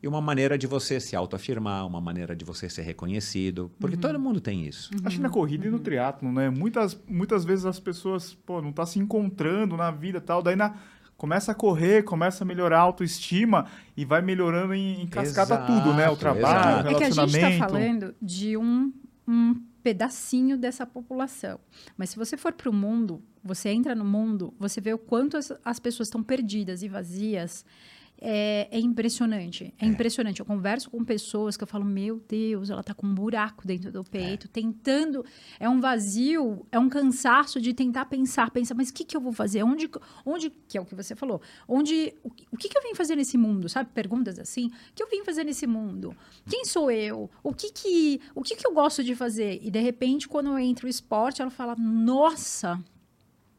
e uma maneira de você se autoafirmar, uma maneira de você ser reconhecido, porque uhum. todo mundo tem isso. Uhum. Acho que na corrida e no uhum. triatlo, né? Muitas, muitas vezes as pessoas, pô, não tá se encontrando na vida tal, daí na começa a correr, começa a melhorar a autoestima e vai melhorando em, em cascata exato, tudo, né? O trabalho, exato. o relacionamento. É que a gente está falando de um, um pedacinho dessa população. Mas se você for para o mundo, você entra no mundo, você vê o quanto as, as pessoas estão perdidas e vazias é, é impressionante. É, é, impressionante. Eu converso com pessoas que eu falo, meu Deus, ela tá com um buraco dentro do peito, é. tentando. É um vazio, é um cansaço de tentar pensar, pensar, mas o que, que eu vou fazer? Onde, onde, que é o que você falou, onde, o, o que, que eu vim fazer nesse mundo? Sabe? Perguntas assim, o que eu vim fazer nesse mundo? Quem sou eu? O que que, o que, que eu gosto de fazer? E de repente, quando eu entro no esporte, ela fala, nossa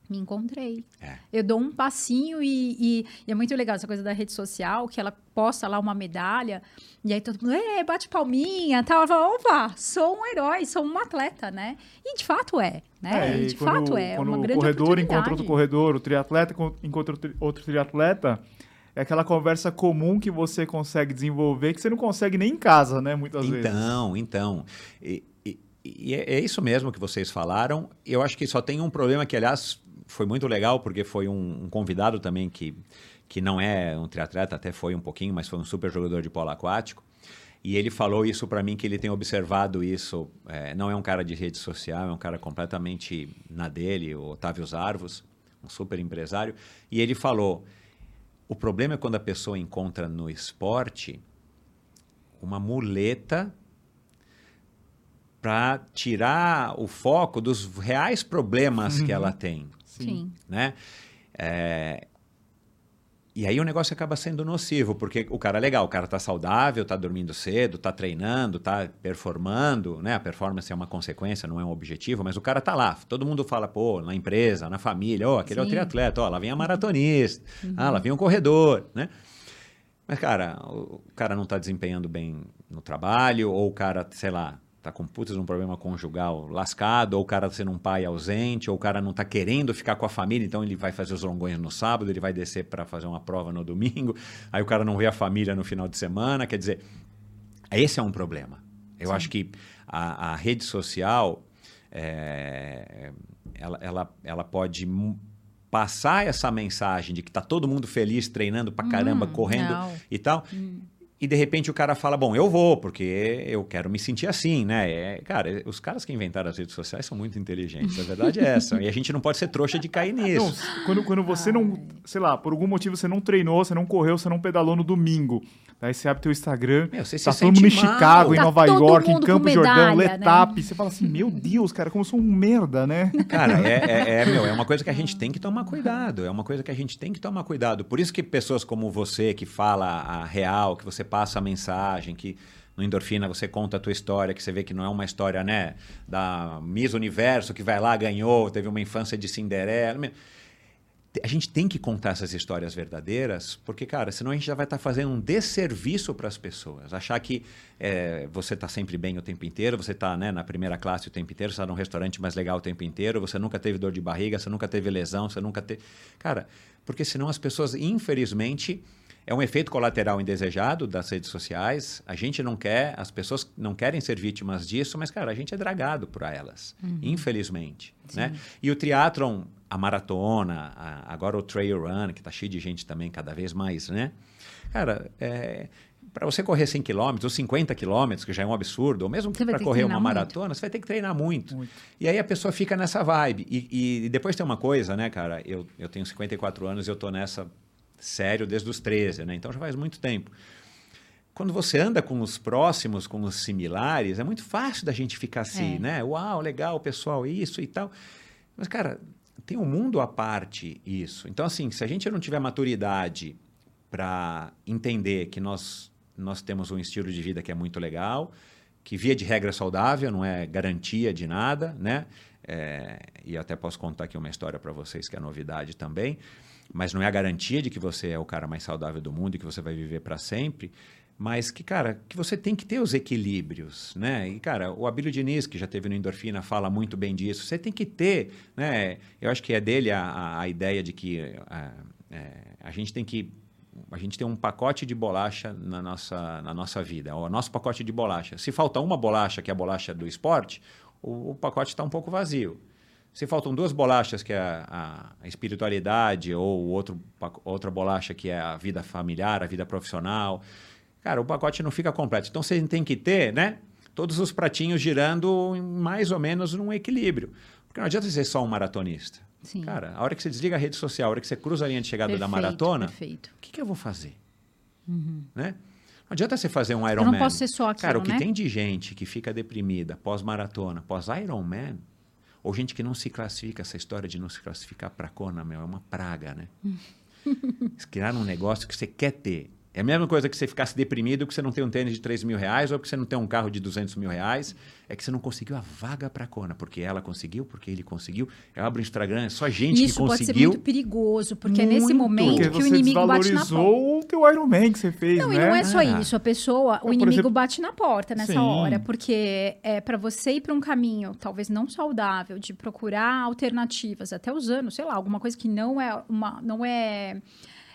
me encontrei. É. Eu dou um passinho e, e, e, é muito legal essa coisa da rede social, que ela posta lá uma medalha, e aí todo mundo, bate palminha, tal. Ela fala, opa, sou um herói, sou um atleta, né? E de fato é, né? É, e de quando, fato é. Quando uma o corredor encontra outro corredor, o triatleta encontra outro triatleta, é aquela conversa comum que você consegue desenvolver, que você não consegue nem em casa, né? Muitas então, vezes. Então, então. E, e é, é isso mesmo que vocês falaram. Eu acho que só tem um problema que, aliás, foi muito legal porque foi um, um, convidado também que, que não é um triatleta, até foi um pouquinho, mas foi um super jogador de polo aquático. E ele falou isso para mim que ele tem observado isso. É, não é um cara de rede social, é um cara completamente na dele, o Otávio Zarvos, um super empresário. E ele falou: o problema é quando a pessoa encontra no esporte uma muleta para tirar o foco dos reais problemas que ela tem. Sim. Né? É, e aí o negócio acaba sendo nocivo, porque o cara é legal, o cara tá saudável, tá dormindo cedo, tá treinando, tá performando, né? A performance é uma consequência, não é um objetivo, mas o cara tá lá. Todo mundo fala, pô, na empresa, na família, ó, oh, aquele Sim. é o triatleta, ó, lá vem a maratonista, uhum. ah, lá vem o corredor, né? Mas, cara, o cara não tá desempenhando bem no trabalho, ou o cara, sei lá, tá com putas um problema conjugal lascado, ou o cara tá sendo um pai ausente, ou o cara não tá querendo ficar com a família, então ele vai fazer os longões no sábado, ele vai descer para fazer uma prova no domingo, aí o cara não vê a família no final de semana, quer dizer, esse é um problema. Eu Sim. acho que a, a rede social, é, ela, ela, ela pode passar essa mensagem de que tá todo mundo feliz, treinando pra caramba, hum, correndo não. e tal, hum e de repente o cara fala, bom, eu vou, porque eu quero me sentir assim, né? É, cara, os caras que inventaram as redes sociais são muito inteligentes, a verdade é essa. E a gente não pode ser trouxa de cair nisso. Não, quando, quando você não, sei lá, por algum motivo você não treinou, você não correu, você não pedalou no domingo. Daí você abre teu Instagram, meu, você tá todo mundo em Chicago, mal. em Nova tá York, em Campo Jordão, Letap. Né? Você fala assim, meu Deus, cara, como eu sou um merda, né? Cara, é, é, é, meu, é uma coisa que a gente tem que tomar cuidado. É uma coisa que a gente tem que tomar cuidado. Por isso que pessoas como você, que fala a real, que você passa a mensagem, que no Endorfina você conta a tua história, que você vê que não é uma história, né, da Miss Universo, que vai lá, ganhou, teve uma infância de Cinderela a gente tem que contar essas histórias verdadeiras, porque, cara, senão a gente já vai estar tá fazendo um desserviço para as pessoas. Achar que é, você está sempre bem o tempo inteiro, você está né, na primeira classe o tempo inteiro, você está num restaurante mais legal o tempo inteiro, você nunca teve dor de barriga, você nunca teve lesão, você nunca teve. Cara, porque senão as pessoas, infelizmente, é um efeito colateral indesejado das redes sociais. A gente não quer, as pessoas não querem ser vítimas disso, mas, cara, a gente é dragado por elas, uhum. infelizmente. Né? E o triatlon, a maratona, a, agora o trail run, que está cheio de gente também cada vez mais, né? Cara, é, para você correr 100 km ou 50 km, que já é um absurdo, ou mesmo para correr uma maratona, muito. você vai ter que treinar muito. muito. E aí a pessoa fica nessa vibe. E, e, depois tem uma coisa, né, cara? Eu, eu tenho 54 anos e eu tô nessa sério desde os 13, né? Então já faz muito tempo. Quando você anda com os próximos, com os similares, é muito fácil da gente ficar assim, é. né? Uau, legal, pessoal, isso e tal. Mas, cara, tem um mundo à parte isso. Então, assim, se a gente não tiver maturidade para entender que nós, nós temos um estilo de vida que é muito legal, que via de regra é saudável, não é garantia de nada, né? É, e até posso contar aqui uma história para vocês que é novidade também mas não é a garantia de que você é o cara mais saudável do mundo e que você vai viver para sempre. Mas que, cara, que você tem que ter os equilíbrios, né? E, cara, o Abílio Diniz, que já teve no Endorfina, fala muito bem disso. Você tem que ter, né? Eu acho que é dele a, a ideia de que a, é, a gente tem que a gente tem um pacote de bolacha na nossa, na nossa vida, o nosso pacote de bolacha. Se falta uma bolacha, que é a bolacha do esporte, o, o pacote está um pouco vazio. Se faltam duas bolachas, que é a, a espiritualidade, ou outro, outra bolacha, que é a vida familiar, a vida profissional, cara, o pacote não fica completo. Então você tem que ter, né? Todos os pratinhos girando mais ou menos num equilíbrio. Porque não adianta ser só um maratonista. Sim. Cara, a hora que você desliga a rede social, a hora que você cruza a linha de chegada perfeito, da maratona, o que, que eu vou fazer? Uhum. Né? Não adianta você fazer um Ironman. Eu não posso ser só aquilo, Cara, o que né? tem de gente que fica deprimida pós-maratona, pós-Ironman, ou gente que não se classifica, essa história de não se classificar para Kona, meu, é uma praga, né? Criar um negócio que você quer ter. É a mesma coisa que você ficasse deprimido que você não tem um tênis de 3 mil reais ou que você não tem um carro de 200 mil reais. É que você não conseguiu a vaga para a Kona, porque ela conseguiu, porque ele conseguiu. Eu abro o Instagram, é só gente Isso que conseguiu. Isso pode ser muito perigoso, porque muito. é nesse momento que o inimigo bate na porta. o teu Iron Man que você fez, não, né? e não é só ah. isso. A pessoa, o inimigo exemplo... bate na porta nessa Sim. hora, porque é para você ir para um caminho talvez não saudável, de procurar alternativas, até usando, sei lá, alguma coisa que não é uma... Não é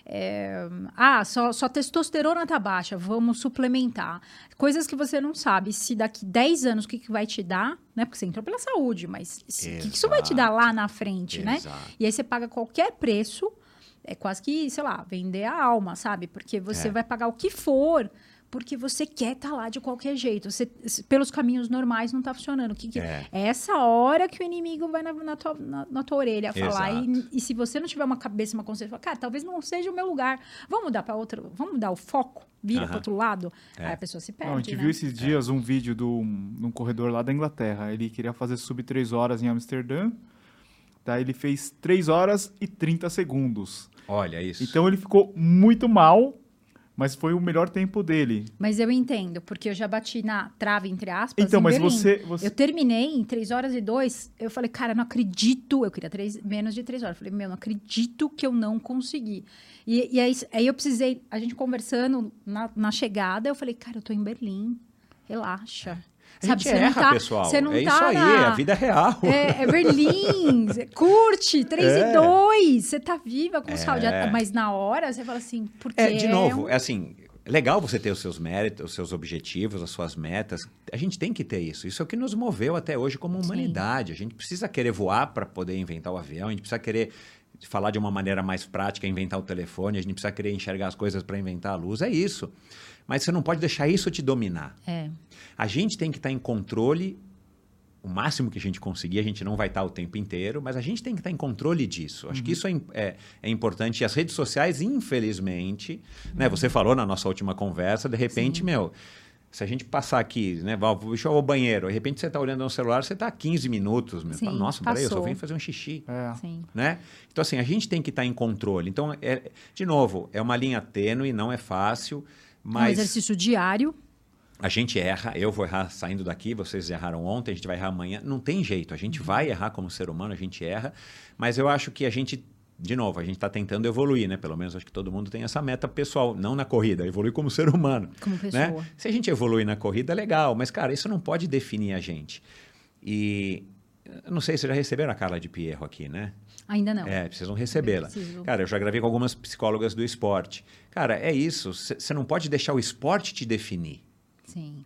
é, ah, só, só testosterona tá baixa, vamos suplementar. Coisas que você não sabe se daqui 10 anos o que, que vai te dar, né? Porque você entrou pela saúde, mas o que, que isso vai te dar lá na frente, né? Exato. né? E aí você paga qualquer preço, é quase que, sei lá, vender a alma, sabe? Porque você é. vai pagar o que for porque você quer estar tá lá de qualquer jeito. Você, pelos caminhos normais não está funcionando. Que, que é. é. essa hora que o inimigo vai na, na, tua, na, na tua orelha falar. E, e, se você não tiver uma cabeça, uma consciência, cara, talvez não seja o meu lugar. Vamos mudar para outro, vamos mudar o foco, vira uh -huh. para outro lado. É. Aí a pessoa se perde. Não, a gente né? viu esses dias um vídeo de um corredor lá da Inglaterra. Ele queria fazer sub 3 horas em Amsterdã. Daí ele fez 3 horas e 30 segundos. Olha isso. Então ele ficou muito mal mas foi o melhor tempo dele. Mas eu entendo, porque eu já bati na trave, entre aspas. Então, mas você, você, Eu terminei em 3 horas e 2. Eu falei, cara, não acredito. Eu queria três, menos de 3 horas. Eu falei, meu, não acredito que eu não consegui. E, e aí, aí, eu precisei, a gente conversando na, na chegada, eu falei, cara, eu tô em Berlim. Relaxa. Sabe, gente erra, tá, pessoal. Você não é tá isso aí, na... é a vida real. É, é Berlim, curte, 3 é. e 2, você tá viva com é. saúde. Mas na hora, você fala assim, por quê? É, de novo, é assim, legal você ter os seus méritos, os seus objetivos, as suas metas. A gente tem que ter isso. Isso é o que nos moveu até hoje como humanidade. Sim. A gente precisa querer voar para poder inventar o avião, a gente precisa querer falar de uma maneira mais prática, inventar o telefone, a gente precisa querer enxergar as coisas para inventar a luz, é isso. Mas você não pode deixar isso te dominar. É. A gente tem que estar tá em controle o máximo que a gente conseguir, a gente não vai estar o tempo inteiro, mas a gente tem que estar em controle disso. Acho uhum. que isso é, é, é, importante. E as redes sociais, infelizmente, uhum. né, você falou na nossa última conversa, de repente, Sim. meu, se a gente passar aqui, né, deixa eu ao banheiro, de repente você está olhando no celular, você está 15 minutos, meu. Sim, Fala, Nossa, peraí, eu só vim fazer um xixi. É. Sim. Né? Então, assim, a gente tem que estar em controle. Então, é, de novo, é uma linha tênue, não é fácil, mas... É um exercício diário a gente erra, eu vou errar saindo daqui, vocês erraram ontem, a gente vai errar amanhã. Não tem jeito, a gente uhum. vai errar como ser humano, a gente erra, mas eu acho que a gente, de novo, a gente está tentando evoluir, né? Pelo menos acho que todo mundo tem essa meta pessoal, não na corrida, evoluir como ser humano. Como né? pessoa. Né? Se a gente evoluir na corrida, é legal, mas, cara, isso não pode definir a gente. E não sei, vocês já receberam a Carla de Pierro aqui, né? Ainda não. É, precisam recebê-la. Cara, eu já gravei com algumas psicólogas do esporte. Cara, é isso. Você não pode deixar o esporte te definir. Sim.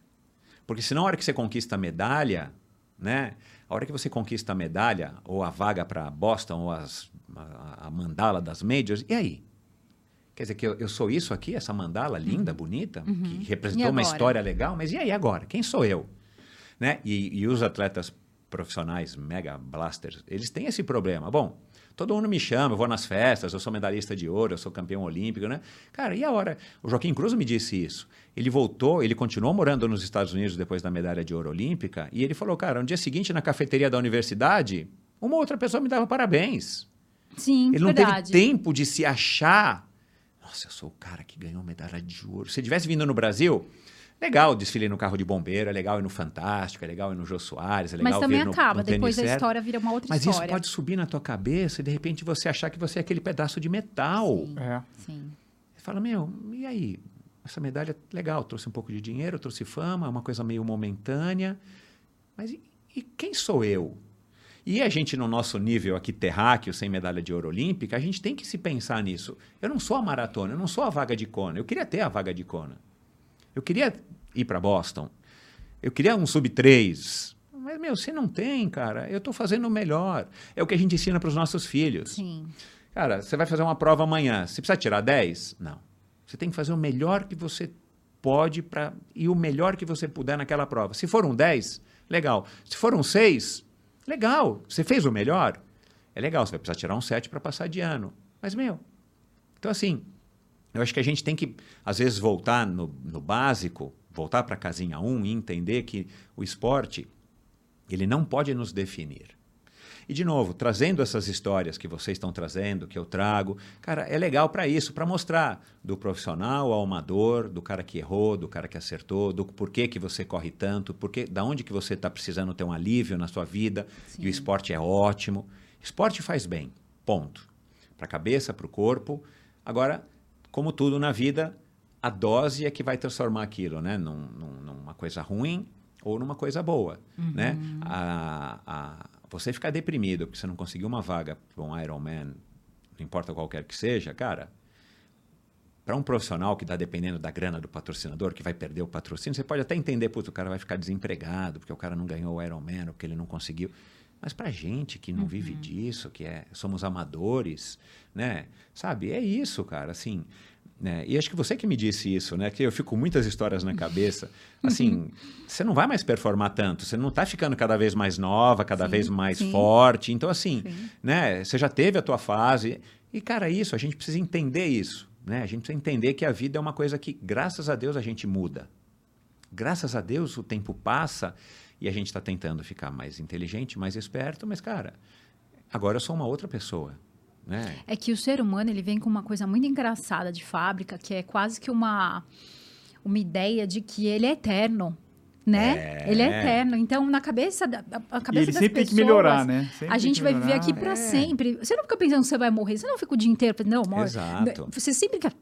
Porque senão, a hora que você conquista a medalha, né? A hora que você conquista a medalha, ou a vaga para Boston, ou as, a, a, mandala das majors, e aí? Quer dizer que eu, eu sou isso aqui, essa mandala linda, uhum. bonita, uhum. que representou uma história legal, mas e aí agora? Quem sou eu? Né? E, e os atletas profissionais mega blasters, eles têm esse problema. Bom, Todo mundo me chama, eu vou nas festas, eu sou medalhista de ouro, eu sou campeão olímpico, né? Cara, e a hora? O Joaquim Cruz me disse isso. Ele voltou, ele continuou morando nos Estados Unidos depois da medalha de ouro olímpica, e ele falou, cara, no dia seguinte, na cafeteria da universidade, uma outra pessoa me dava parabéns. Sim, Ele não verdade. teve tempo de se achar. Nossa, eu sou o cara que ganhou medalha de ouro. Se tivesse vindo no Brasil, Legal desfile no carro de bombeiro, é legal ir no Fantástico, é legal ir no Jô Soares, é legal Mas também no, acaba, no depois a história vira uma outra Mas história. Mas isso pode subir na tua cabeça e de repente você achar que você é aquele pedaço de metal. Sim, é. sim. Você fala, meu, e aí? Essa medalha, legal, trouxe um pouco de dinheiro, trouxe fama, é uma coisa meio momentânea. Mas e, e quem sou eu? E a gente, no nosso nível aqui terráqueo, sem medalha de ouro olímpica, a gente tem que se pensar nisso. Eu não sou a maratona, eu não sou a vaga de Kona. Eu queria ter a vaga de Kona. Eu queria ir para Boston. Eu queria um sub-3. Mas, meu, você não tem, cara. Eu estou fazendo o melhor. É o que a gente ensina para os nossos filhos. Sim. Cara, você vai fazer uma prova amanhã. Você precisa tirar 10? Não. Você tem que fazer o melhor que você pode para e o melhor que você puder naquela prova. Se for um 10, legal. Se for um 6, legal. Você fez o melhor? É legal. Você vai precisar tirar um 7 para passar de ano. Mas, meu, então assim, eu acho que a gente tem que, às vezes, voltar no, no básico voltar para a casinha 1 um e entender que o esporte ele não pode nos definir. E, de novo, trazendo essas histórias que vocês estão trazendo, que eu trago, cara, é legal para isso, para mostrar do profissional ao amador, do cara que errou, do cara que acertou, do porquê que você corre tanto, porque, da onde que você está precisando ter um alívio na sua vida, Sim. e o esporte é ótimo. Esporte faz bem, ponto. Para a cabeça, para o corpo. Agora, como tudo na vida, a dose é que vai transformar aquilo, né? Num, num, numa coisa ruim ou numa coisa boa, uhum. né? A, a, você ficar deprimido porque você não conseguiu uma vaga para um Ironman, não importa qualquer que seja, cara, para um profissional que está dependendo da grana do patrocinador, que vai perder o patrocínio, você pode até entender, putz, o cara vai ficar desempregado porque o cara não ganhou o Ironman, porque ele não conseguiu. Mas para gente que não uhum. vive disso, que é somos amadores, né? Sabe? É isso, cara. Assim, né? E acho que você que me disse isso, né? Que eu fico com muitas histórias na cabeça. Assim, você não vai mais performar tanto, você não está ficando cada vez mais nova, cada sim, vez mais sim. forte. Então, assim, sim. né? Você já teve a tua fase. E, cara, isso, a gente precisa entender isso. Né? A gente precisa entender que a vida é uma coisa que, graças a Deus, a gente muda. Graças a Deus, o tempo passa e a gente está tentando ficar mais inteligente, mais esperto, mas, cara, agora eu sou uma outra pessoa. Né? É que o ser humano ele vem com uma coisa muito engraçada de fábrica, que é quase que uma, uma ideia de que ele é eterno. Né? É. Ele é eterno. Então, na cabeça, da, a cabeça e ele das sempre pessoas, tem que melhorar, né? Sempre a gente vai viver aqui para é. sempre. Você não fica pensando que você vai morrer. Você não fica o dia inteiro, não, morre. Exato. Você sempre quer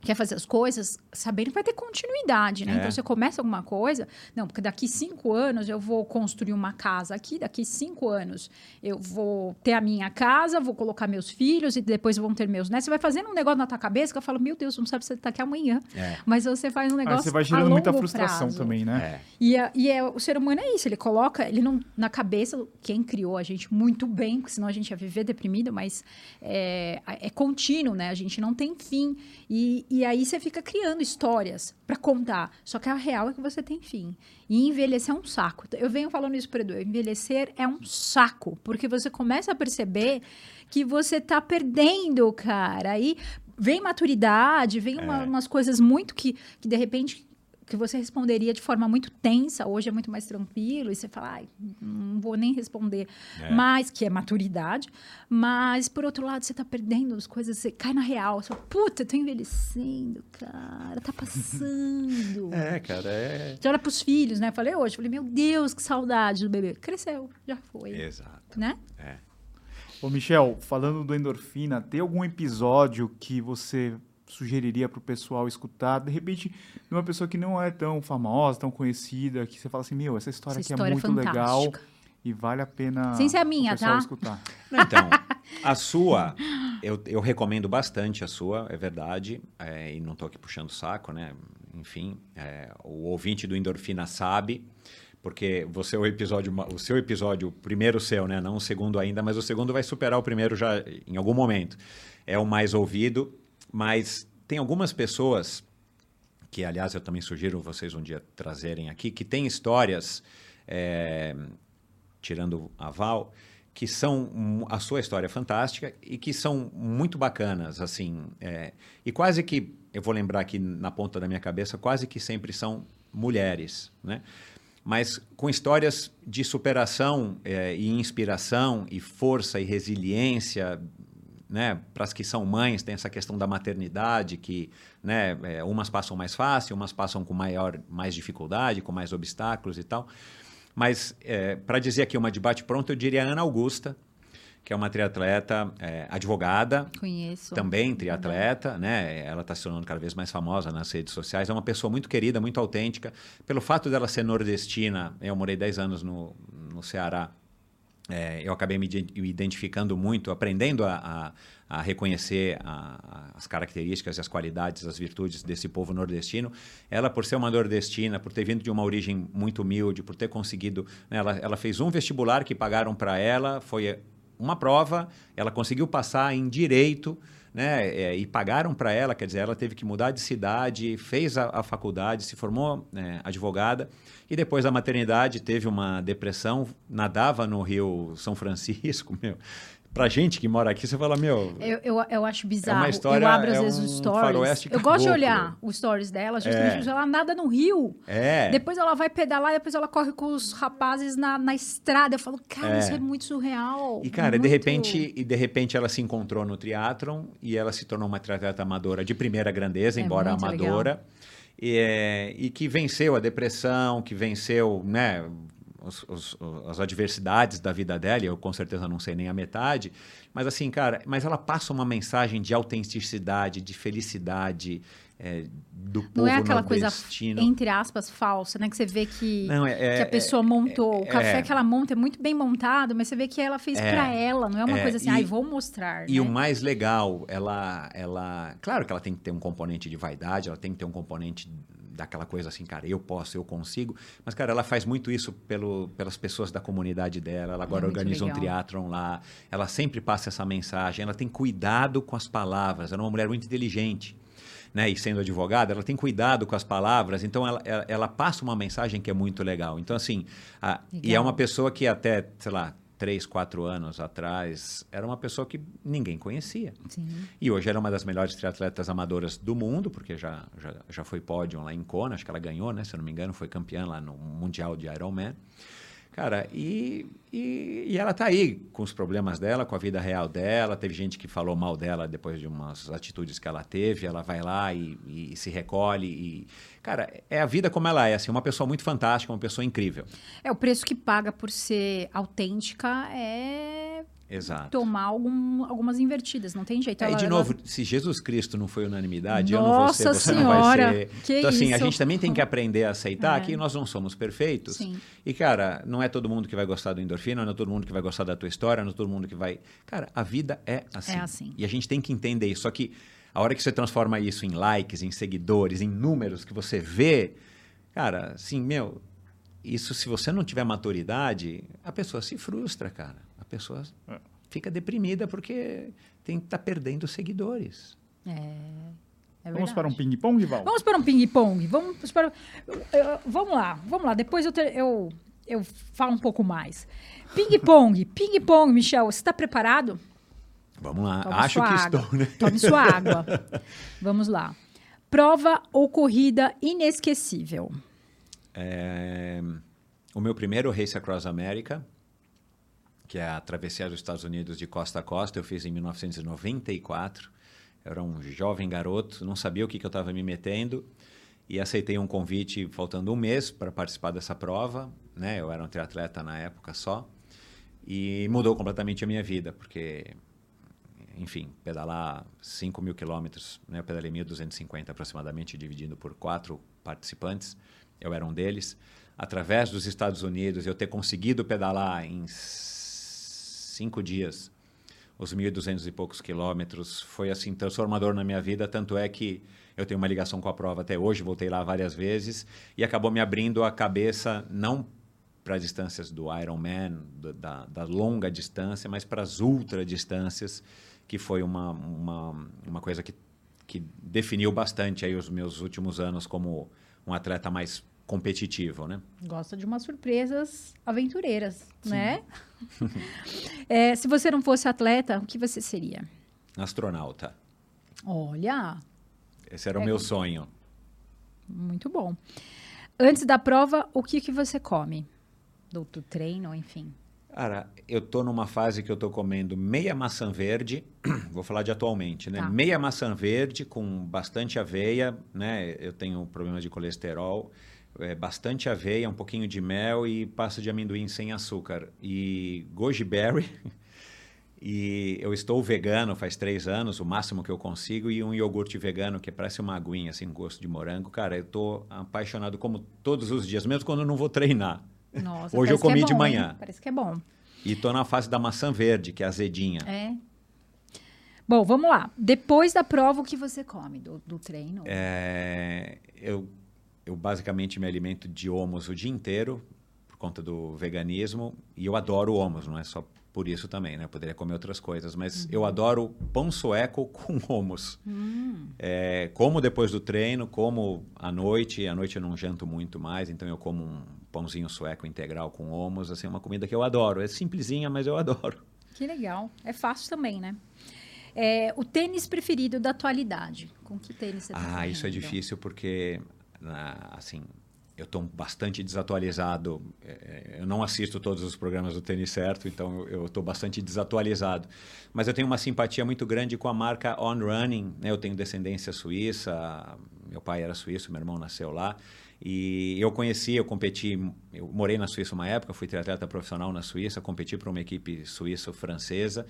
quer fazer as coisas sabendo que vai ter continuidade, né? É. Então você começa alguma coisa, não, porque daqui cinco anos eu vou construir uma casa aqui, daqui cinco anos eu vou ter a minha casa, vou colocar meus filhos e depois vão ter meus netos. Você vai fazendo um negócio na tua cabeça que eu falo, meu Deus, não sabe se você tá aqui amanhã. É. Mas você faz um Aí negócio você vai a gerando muita longo frustração prazo. também, né? É. E, a- e é, o ser humano é isso, ele coloca, ele não, na cabeça, quem criou a gente muito bem, porque senão a gente ia viver deprimido, mas é, é contínuo, né? A gente não tem fim. E, e aí você fica criando histórias para contar. Só que a real é que você tem fim. E envelhecer é um saco. Eu venho falando isso para Edu, envelhecer é um saco, porque você começa a perceber que você tá perdendo, cara. Aí vem maturidade, vem uma- É. umas coisas muito que, que de repente que você responderia de forma muito tensa, hoje é muito mais tranquilo, e você fala, ai, não vou nem responder. É. Mas, que é maturidade, mas, por outro lado, você tá perdendo as coisas, você cai na real, você fala, puta, eu tô envelhecendo, cara, tá passando. É, cara, é. Você olha pros filhos, né? Falei hoje, falei, meu Deus, que saudade do bebê. Cresceu, já foi, Exato. né? É. Ô, Michel, falando do endorfina, tem algum episódio que você sugeriria pro pessoal escutar? De repente, de uma pessoa que não é tão famosa, tão conhecida, que você fala assim, meu, essa história Essa aqui história é é muito legal fantástica. e vale a pena Sem ser a minha, o pessoal tá? escutar. Não, Então, a sua, eu, eu recomendo bastante a sua, é verdade, é, e não estou aqui puxando o saco, né? Enfim, é, o ouvinte do Endorfina sabe, porque você o episódio, o seu episódio, o primeiro seu, né? Não o segundo ainda, mas o segundo vai superar o primeiro já em algum momento. É o mais ouvido, mas tem algumas pessoas que, aliás, eu também sugiro vocês um dia trazerem aqui, que têm histórias, é, tirando a Val, que são a sua história é fantástica e que são muito bacanas, assim, é, e quase que eu vou lembrar aqui na ponta da minha cabeça, quase que sempre são mulheres, né? Mas com histórias de superação é, e inspiração e força e resiliência, né? Para as que são mães, tem essa questão da maternidade que, né? é, umas passam mais fácil, umas passam com maior, mais dificuldade, com mais obstáculos e tal. Mas, para dizer aqui uma de bate-pronto, eu diria Ana Augusta, que é uma triatleta é, advogada, Conheço. também triatleta, né? Ela está se tornando cada vez mais famosa nas redes sociais. É uma pessoa muito querida, muito autêntica. Pelo fato dela ser nordestina, eu morei 10 anos no, no Ceará. É, eu acabei me ide- me identificando muito, aprendendo a, a- a reconhecer a- as características, as qualidades, as virtudes desse povo nordestino. Ela, por ser uma nordestina, por ter vindo de uma origem muito humilde, por ter conseguido. né, ela, ela fez um vestibular que pagaram para ela, foi uma prova, ela conseguiu passar em direito. Né, é, e pagaram para ela, quer dizer, ela teve que mudar de cidade, fez a, a faculdade, se formou é, advogada e depois da maternidade teve uma depressão, nadava no Rio São Francisco, meu. Pra gente que mora aqui, você fala, meu, Eu, eu, eu acho bizarro. história- eu abro às é vezes um os stories. Eu gosto de olhar os stories dela, justamente É. ela nada no rio. é, Depois ela vai pedalar, depois ela corre com os rapazes na, na estrada. Eu falo, cara, É. isso é muito surreal. E, cara, de muito- repente, e de repente ela se encontrou no triatlon e ela se tornou uma triatleta amadora de primeira grandeza, É embora amadora. E, é, e que venceu a depressão, que venceu né, os- os- as adversidades da vida dela, eu com certeza não sei nem a metade. Mas assim, cara, mas ela passa uma mensagem de autenticidade, de felicidade é, do povo Não é aquela coisa, entre aspas, falsa, né? Que você vê que, Não, é, é- que a pessoa montou. o café é. que ela monta é muito bem montado, mas você vê que ela fez É. pra ela. Não é uma É, coisa assim, ai, vou mostrar. E né? o mais legal, ela, ela. Claro que ela tem que ter um componente de vaidade, ela tem que ter um componente daquela coisa assim, cara, eu posso, eu consigo. Mas, cara, ela faz muito isso pelo, pelas pessoas da comunidade dela. Ela agora É organiza um legal. triatlon lá. Ela sempre passa essa mensagem. Ela tem cuidado com as palavras. Ela é uma mulher muito inteligente. Né? E sendo advogada, ela tem cuidado com as palavras, então ela, ela, ela passa uma mensagem que é muito legal. Então, assim, a- e é uma pessoa que até, sei lá, três, quatro anos atrás, era uma pessoa que ninguém conhecia. Sim. E hoje ela é uma das melhores triatletas amadoras do mundo, porque já, já, já foi pódio lá em Kona, acho que ela ganhou, né? Se eu não me engano, foi campeã lá no Mundial de Ironman. Cara, e, e, e ela tá aí com os problemas dela, com a vida real dela. Teve gente que falou mal dela depois de umas atitudes que ela teve. Ela vai lá e, e se recolhe. E, cara, é a vida como ela é. Assim, uma pessoa muito fantástica, uma pessoa incrível. É, o preço que paga por ser autêntica é Exato. tomar algum, algumas invertidas, não tem jeito. É, ela, e de ela... novo, se Jesus Cristo não foi unanimidade, Nossa eu não vou ser, você senhora, não vai ser. que então, assim, isso? a gente também tem que aprender a aceitar É. que nós não somos perfeitos. Sim. E, cara, não é todo mundo que vai gostar do endorfina, não é todo mundo que vai gostar da tua história, não é todo mundo que vai. Cara, a vida é assim. É assim. E a gente tem que entender isso. Só que a hora que você transforma isso em likes, em seguidores, em números que você vê, cara, assim, meu, isso se você não tiver maturidade, a pessoa se frustra, cara. Pessoa É. fica deprimida porque tem tá perdendo seguidores. É, é Vamos para um ping-pong, Val? Vamos para um ping-pong. Vamos, para... vamos lá, vamos lá. Depois eu, te- eu, eu falo um pouco mais. Ping-pong, ping-pong, Michel, você está preparado? Vamos lá. Tome Acho que água. estou, né? Tome sua água. Vamos lá. Prova ou corrida inesquecível? É, o meu primeiro Race Across America, que é a travessia dos Estados Unidos de costa a costa, eu fiz em 1994. Eu era um jovem garoto, não sabia o que, que eu estava me metendo e aceitei um convite faltando um mês para participar dessa prova. Né? Eu era um triatleta na época só e mudou completamente a minha vida, porque, enfim, pedalar 5 mil quilômetros, né? eu pedalei 1.250 aproximadamente, dividindo por quatro participantes, eu era um deles. Através dos Estados Unidos, eu ter conseguido pedalar em cinco dias os 1.200 e poucos quilômetros foi assim transformador na minha vida, tanto é que eu tenho uma ligação com a prova até hoje, voltei lá várias vezes e acabou me abrindo a cabeça não para as distâncias do Ironman, da, da longa distância, mas para as ultra distâncias, que foi uma, uma, uma coisa que, que definiu bastante aí os meus últimos anos como um atleta mais competitivo, né? Gosta de umas surpresas aventureiras, né? É, se você não fosse atleta, o que você seria? Astronauta. Olha, Esse era o É. meu sonho. muito bom. Antes da prova, o que, que você come? Do, do treino, enfim. Cara, eu tô numa fase que eu tô comendo meia maçã verde, vou falar de atualmente, né? Tá. Meia maçã verde com bastante aveia, né? Eu tenho problema de colesterol, é, bastante aveia, um pouquinho de mel e pasta de amendoim sem açúcar. E goji berry. E eu estou vegano faz três anos, o máximo que eu consigo, e um iogurte vegano que parece uma aguinha, assim, gosto de morango. Cara, eu tô apaixonado como todos os dias, mesmo quando eu não vou treinar. Nossa, Hoje eu é comi de bom, manhã. hein? Parece que é bom. E tô na fase da maçã verde, que é azedinha. É. Bom, vamos lá. Depois da prova, o que você come do, do treino? É, eu, eu basicamente me alimento de homus o dia inteiro, por conta do veganismo, e eu adoro homus, não é só por isso também, né? Eu poderia comer outras coisas, mas eu adoro pão sueco com homus. É, como depois do treino, como à noite, à noite eu não janto muito mais, então eu como um pãozinho sueco integral com homus, assim, é uma comida que eu adoro. É simplesinha, mas eu adoro. Que legal. É fácil também, né? É, o tênis preferido da atualidade. Com que tênis você tá Ah, isso é correndo? difícil porque, ah, assim, eu estou bastante desatualizado. Eh, Eu não assisto todos os programas do Tênis Certo, então eu estou bastante desatualizado. Mas eu tenho uma simpatia muito grande com a marca On Running. Né? Eu tenho descendência suíça, meu pai era suíço, meu irmão nasceu lá. E eu conheci, eu competi, eu morei na Suíça uma época, fui triatleta profissional na Suíça, competi para uma equipe suíço-francesa,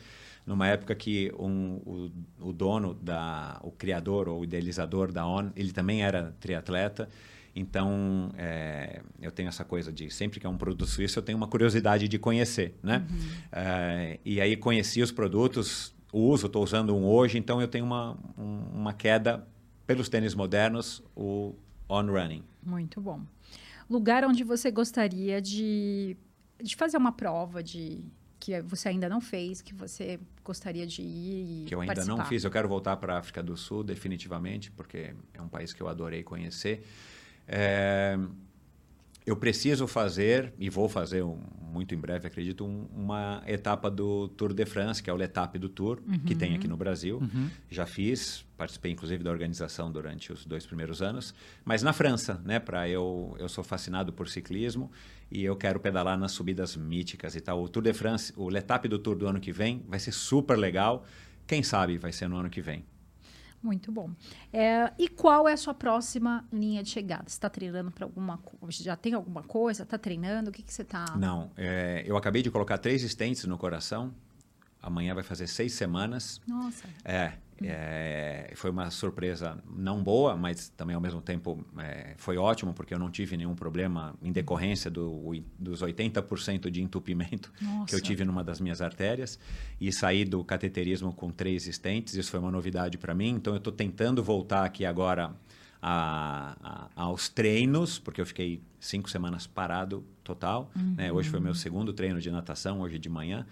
numa época que um, o, o dono, da, o criador ou idealizador da ON, ele também era triatleta. Então, é, eu tenho essa coisa de sempre que é um produto suíço, eu tenho uma curiosidade de conhecer, né? É, e aí conheci os produtos, uso, estou usando um hoje, então eu tenho uma, um- uma queda pelos tênis modernos, o On Running. Muito bom. Lugar onde você gostaria de, de fazer uma prova de que você ainda não fez, que você gostaria de ir e que eu ainda participar. não fiz. Eu quero voltar para a África do Sul, definitivamente, porque é um país que eu adorei conhecer. É, eu preciso fazer, e vou fazer um- muito em breve, acredito, um- uma etapa do Tour de France, que é o Letap do Tour, que tem aqui no Brasil. Já fiz, participei inclusive da organização durante os dois primeiros anos, mas na França, né? Para eu, eu sou fascinado por ciclismo e eu quero pedalar nas subidas míticas e tal. O Tour de France, o Letap do Tour do ano que vem vai ser super legal. Quem sabe vai ser no ano que vem. Muito bom. É, e qual é a sua próxima linha de chegada? Você está treinando para alguma coisa? Já tem alguma coisa? Está treinando? O que, que você está... Não, é, eu acabei de colocar três stents no coração amanhã vai fazer seis semanas. Nossa. É, é, foi uma surpresa não boa, mas também ao mesmo tempo é, foi ótimo, porque eu não tive nenhum problema em decorrência do, dos 80% de entupimento Nossa. que eu tive numa das minhas artérias. E saí do cateterismo com três estentes, isso foi uma novidade para mim. Então eu estou tentando voltar aqui agora a, a, aos treinos, porque eu fiquei cinco semanas parado total. Uhum. Né? Hoje foi meu segundo treino de natação, hoje de manhã.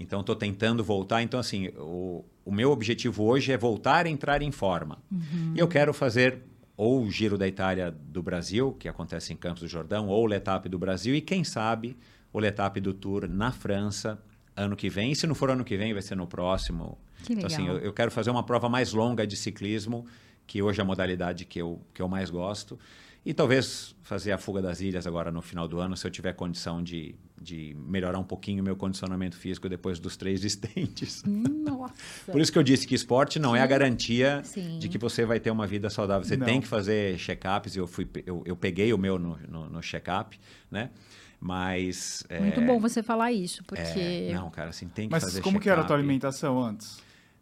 Então, estou tentando voltar. Então, assim, o, o meu objetivo hoje é voltar a entrar em forma. Uhum. E eu quero fazer ou o Giro da Itália do Brasil, que acontece em Campos do Jordão, ou o Letap do Brasil, e quem sabe o Letap do Tour na França ano que vem. E se não for ano que vem, vai ser no próximo. Que legal. Então, assim, eu, eu quero fazer uma prova mais longa de ciclismo, que hoje é a modalidade que eu, que eu mais gosto. E talvez fazer a fuga das ilhas agora no final do ano, se eu tiver condição de, de melhorar um pouquinho o meu condicionamento físico depois dos três estentes. Nossa. Por isso que eu disse que esporte não Sim. é a garantia Sim. de que você vai ter uma vida saudável. Você não. tem que fazer check-ups. Eu, fui, eu, eu peguei o meu no, no, no check-up, né? Mas... Muito é, bom você falar isso, porque... É, não, cara, assim, tem que Mas fazer Mas como que era a tua alimentação antes?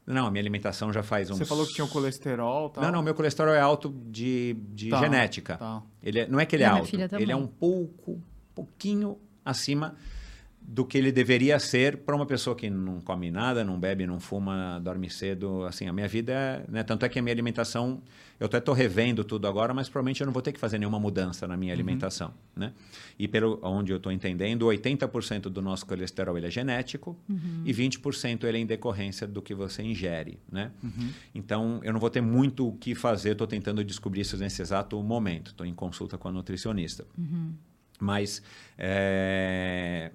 Não, a minha alimentação já faz uns... Você falou que tinha o colesterol tal. Não, não, meu colesterol é alto de, de tá, genética. Tá. Ele é, não é que ele é, é alto, ele é um pouco, pouquinho acima do que ele deveria ser para uma pessoa que não come nada, não bebe, não fuma, dorme cedo. Assim, a minha vida é. Né? Tanto é que a minha alimentação. Eu até estou revendo tudo agora, mas provavelmente eu não vou ter que fazer nenhuma mudança na minha uhum. alimentação. Né? E pelo onde eu estou entendendo, 80% do nosso colesterol ele é genético uhum. e 20% ele é em decorrência do que você ingere. Né? Uhum. Então, eu não vou ter muito o que fazer, estou tentando descobrir isso nesse exato momento. Estou em consulta com a nutricionista. Uhum. Mas. É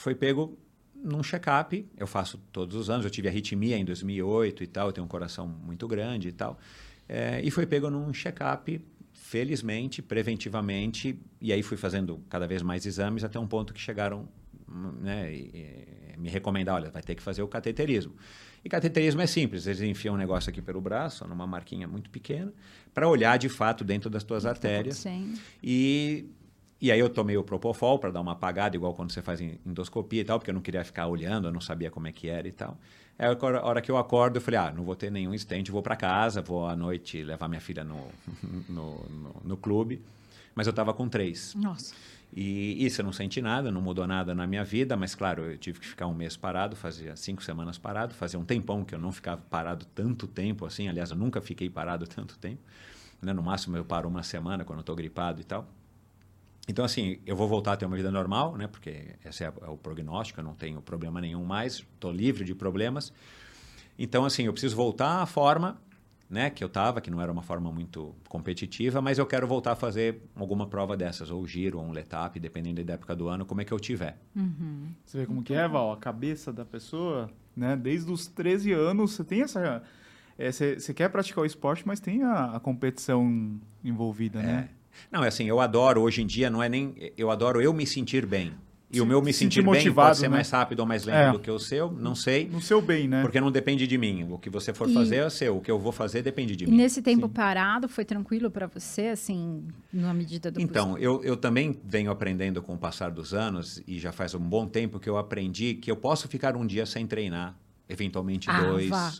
foi pego num check-up. Eu faço todos os anos. Eu tive arritmia em 2008 e tal. Eu tenho um coração muito grande e tal. É, e foi pego num check-up, felizmente, preventivamente. E aí fui fazendo cada vez mais exames até um ponto que chegaram né, e, e, me recomendar, olha, vai ter que fazer o cateterismo. E cateterismo é simples, eles enfiam um negócio aqui pelo braço, numa marquinha muito pequena, para olhar de fato dentro das tuas artérias. E e aí eu tomei o Propofol para dar uma apagada, igual quando você faz endoscopia e tal, porque eu não queria ficar olhando, eu não sabia como é que era e tal. Aí a hora que eu acordo, eu falei, ah, não vou ter nenhum estente, vou para casa, vou à noite levar minha filha no, no, no, no clube. Mas eu estava com três. Nossa. E isso eu não senti nada, não mudou nada na minha vida, mas claro, eu tive que ficar um mês parado, fazia cinco semanas parado, fazia um tempão que eu não ficava parado tanto tempo assim, aliás, eu nunca fiquei parado tanto tempo. Né? No máximo eu paro uma semana quando eu estou gripado e tal. Então, assim, eu vou voltar a ter uma vida normal, né? Porque esse é, é o prognóstico, eu não tenho problema nenhum mais, estou livre de problemas. Então, assim, eu preciso voltar à forma né, que eu estava, que não era uma forma muito competitiva, mas eu quero voltar a fazer alguma prova dessas, ou giro, ou um letap, dependendo da época do ano, como é que eu tiver. Uhum. Você vê como que é, Val? A cabeça da pessoa, né? Desde os 13 anos, você tem essa... É, você, você quer praticar o esporte, mas tem a, a competição envolvida, é. né? Não, é assim, eu adoro, hoje em dia, não é nem. Eu adoro eu me sentir bem. E o meu me sentir, sentir bem pode ser né? mais rápido ou mais lento é. do que o seu, não sei. No seu bem, né? Porque não depende de mim. O que você for e... fazer é seu. O que eu vou fazer depende de e mim. E nesse tempo Sim. parado, foi tranquilo para você, assim, na medida do Então, eu, eu também venho aprendendo com o passar dos anos, e já faz um bom tempo que eu aprendi que eu posso ficar um dia sem treinar, eventualmente ah, dois. Vá.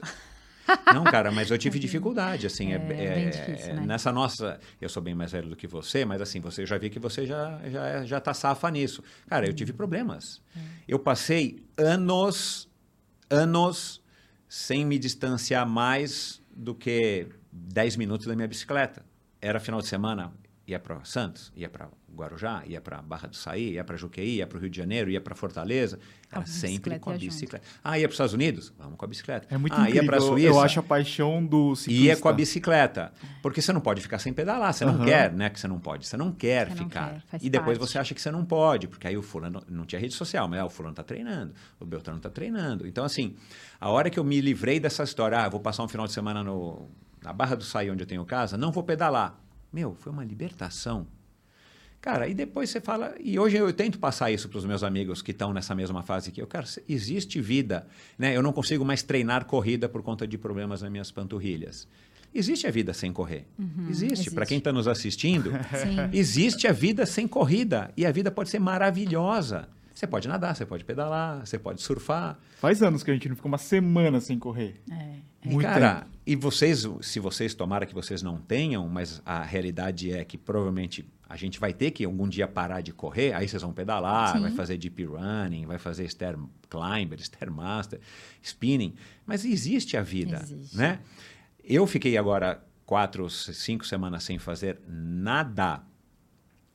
Não, cara, mas eu tive dificuldade, assim, é, é, é difícil, né? nessa nossa, eu sou bem mais velho do que você, mas assim, você já vi que você já já já tá safa nisso. Cara, eu tive problemas. É. Eu passei anos anos sem me distanciar mais do que 10 minutos da minha bicicleta. Era final de semana, ia para Santos, ia para Guarujá, ia para Barra do Saí, ia para Juqueí, ia para o Rio de Janeiro, ia para Fortaleza. Era sempre com a bicicleta. Ah, ia para os Estados Unidos? Vamos com a bicicleta. É muito ah, incrível. ia para a Suíça? Eu acho a paixão do ciclista. Ia com a bicicleta. Porque você não pode ficar sem pedalar. Você uhum. não quer, né? Que você não pode. Você não quer você ficar. Não quer, e depois parte. você acha que você não pode. Porque aí o fulano... Não tinha rede social, mas ah, o fulano está treinando. O Beltrano está treinando. Então, assim, a hora que eu me livrei dessa história... Ah, vou passar um final de semana no, na Barra do Saí, onde eu tenho casa. Não vou pedalar. Meu, foi uma libertação Cara, e depois você fala. E hoje eu tento passar isso para os meus amigos que estão nessa mesma fase que eu. Cara, existe vida. Né? Eu não consigo mais treinar corrida por conta de problemas nas minhas panturrilhas. Existe a vida sem correr. Uhum, existe. existe. Para quem está nos assistindo, existe a vida sem corrida. E a vida pode ser maravilhosa Você pode nadar, você pode pedalar, você pode surfar. Faz anos que a gente não fica uma semana sem correr. É. Muito Cara, tempo. e vocês, se vocês tomara que vocês não tenham, mas a realidade é que provavelmente a gente vai ter que algum dia parar de correr, aí vocês vão pedalar, Sim. vai fazer deep running, vai fazer stair climber, stairmaster, spinning, mas existe a vida, existe. né? Eu fiquei agora quatro, cinco semanas sem fazer nada,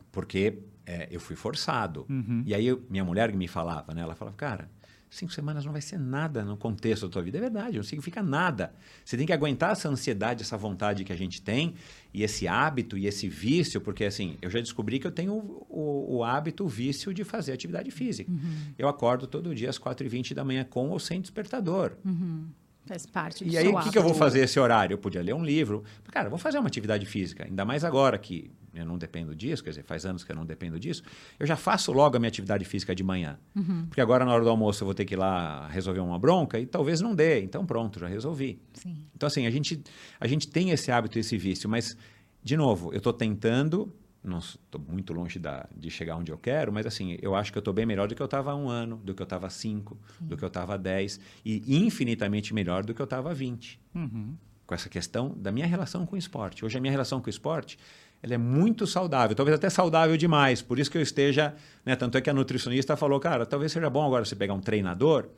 porque é, eu fui forçado. Uhum. E aí eu, minha mulher me falava, né? Ela falava, cara, cinco semanas não vai ser nada no contexto da tua vida. É verdade, não significa nada. Você tem que aguentar essa ansiedade, essa vontade que a gente tem, e esse hábito, e esse vício, porque assim, eu já descobri que eu tenho o, o, o hábito, o vício de fazer atividade física. Uhum. Eu acordo todo dia às 4h20 da manhã com ou sem despertador. Uhum. Faz parte do E aí, o que, que, eu vou fazer esse horário? Eu podia ler um livro. Cara, vou fazer uma atividade física. Ainda mais agora que eu não dependo disso, quer dizer, faz anos que eu não dependo disso. Eu já faço logo a minha atividade física de manhã. Uhum. Porque agora, na hora do almoço, eu vou ter que ir lá resolver uma bronca e talvez não dê. Então, pronto, já resolvi. Sim. Então, assim, a gente, a gente tem esse hábito, esse vício. Mas, de novo, eu estou tentando não estou muito longe da, de chegar onde eu quero, mas assim, eu acho que eu estou bem melhor do que eu estava há um ano, do que eu estava há cinco, Sim. do que eu estava há dez, e infinitamente melhor do que eu estava há vinte. Uhum. Com essa questão da minha relação com o esporte. Hoje a minha relação com o esporte ela é muito saudável, talvez até saudável demais, por isso que eu esteja, né, tanto é que a nutricionista falou, cara, talvez seja bom agora você pegar um treinador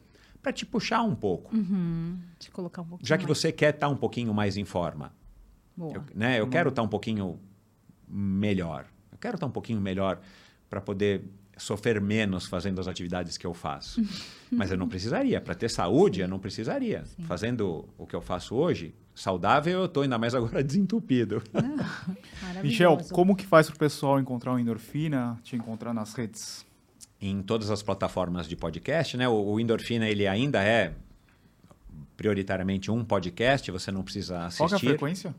para te puxar um pouco. Uhum. Te colocar um pouquinho Já que mais. você quer estar tá um pouquinho mais em forma. Boa. Eu, né, eu uhum. quero estar tá um pouquinho melhor. Eu quero estar um pouquinho melhor para poder sofrer menos fazendo as atividades que eu faço. Mas eu não precisaria. Para ter saúde, eu não precisaria. Sim. Fazendo o que eu faço hoje, saudável, eu estou ainda mais agora desentupido. Ah, Michel, como que faz para o pessoal encontrar o Endorfina, te encontrar nas redes? Em todas as plataformas de podcast, né? O, o Endorfina, ele ainda é prioritariamente um podcast, você não precisa assistir. Qual é a frequência?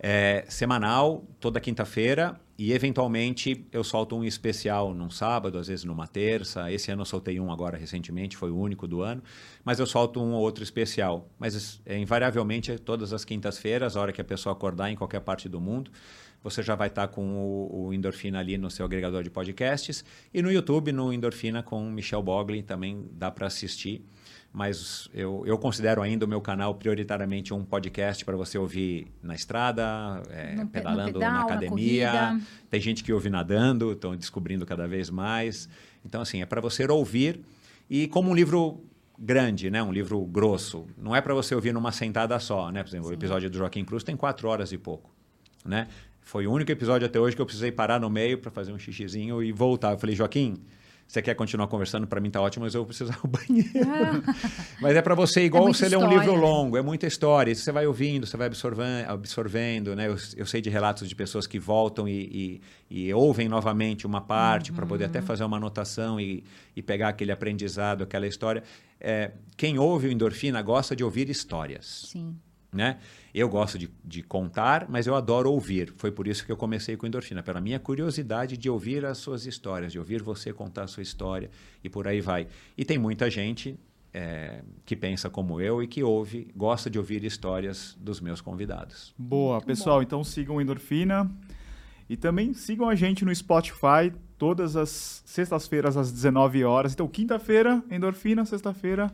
É, semanal, toda quinta-feira, e eventualmente eu solto um especial num sábado, às vezes numa terça. Esse ano eu soltei um agora recentemente, foi o único do ano, mas eu solto um ou outro especial. Mas é, invariavelmente é todas as quintas-feiras, a hora que a pessoa acordar em qualquer parte do mundo, você já vai estar com o, o, Endorfina ali no seu agregador de podcasts. E no YouTube, no Endorfina com Michel Bogli, também dá para assistir mas eu, eu considero ainda o meu canal prioritariamente um podcast para você ouvir na estrada, é, no, pedalando no pedal, na academia. Na Tem gente que ouve nadando, estão descobrindo cada vez mais. Então, assim, é para você ouvir e como um livro grande, né? um livro grosso. Não é para você ouvir numa sentada só. Né? Por exemplo, Sim. o episódio do Joaquim Cruz tem quatro horas e pouco. Né? Foi o único episódio até hoje que eu precisei parar no meio para fazer um xixizinho e voltar. Eu falei, Joaquim, você quer continuar conversando, para mim tá ótimo, mas eu vou precisar do banheiro. Ah. mas é para você, igual é você ler um livro longo, é muita história. Você vai ouvindo, você vai absorvendo, absorvendo né? Eu, eu sei de relatos de pessoas que voltam e, e, e ouvem novamente uma parte uhum. para poder até fazer uma anotação e, e pegar aquele aprendizado, aquela história. É, quem ouve o endorfina gosta de ouvir histórias. Sim. Né? Eu gosto de, de, contar, mas eu adoro ouvir. Foi por isso que eu comecei com endorfina, pela minha curiosidade de ouvir as suas histórias, de ouvir você contar a sua história e por aí vai. E tem muita gente é, que pensa como eu e que ouve, gosta de ouvir histórias dos meus convidados. Boa, Muito pessoal, bom. então sigam Endorfina e também sigam a gente no Spotify todas as sextas-feiras às 19 horas. Então, quinta-feira, Endorfina, sexta-feira,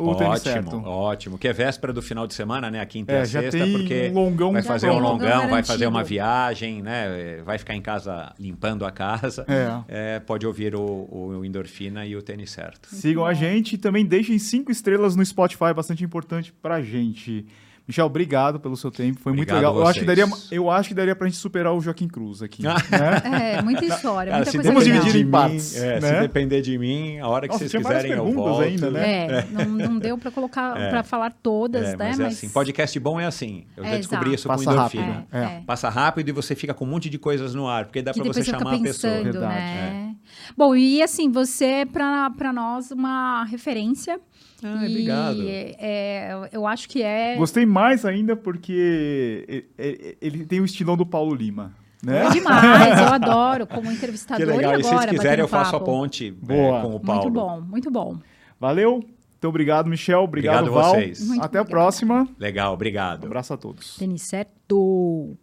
o ótimo, certo. Ótimo, que é véspera do final de semana, né? A quinta é, e a sexta, porque um longão vai fazer um longão, vai fazer uma viagem, né? Vai ficar em casa limpando a casa. É. é pode ouvir o, o, Endorfina e o Tênis Certo. Sigam a gente e também deixem cinco estrelas no Spotify, bastante importante pra gente. Michel, obrigado pelo seu tempo. Foi obrigado muito legal. Eu acho, que daria, eu acho que daria pra gente superar o Joaquim Cruz aqui. né? É, muita história, muita Cara, coisa se dividir em partes. É, né? Se depender de mim, a hora que Nossa, vocês quiserem eu volto. Ainda, né? É, não, não deu pra colocar, é. pra falar todas, é, né? Mas, é assim, podcast bom é assim. Eu já descobri isso Passa com o Endorfina. É, é. Passa rápido e você fica com um monte de coisas no ar, porque dá que pra você chamar pensando, a pessoa. Verdade. Né? Bom, e assim, você é pra, pra nós uma referência ah, e, obrigado. É, eu acho que é. Gostei mais ainda porque ele tem o estilão do Paulo Lima. Né? É demais, eu adoro como entrevistador. Que legal, e, agora, e se vocês quiserem, eu faço a ponte é, Boa. com o Paulo. Muito bom, muito bom. Valeu. Muito obrigado, Michel. Obrigado, obrigado Val. Vocês. Muito Até obrigado. a próxima. Legal, obrigado. Um abraço a todos. Tênis certo.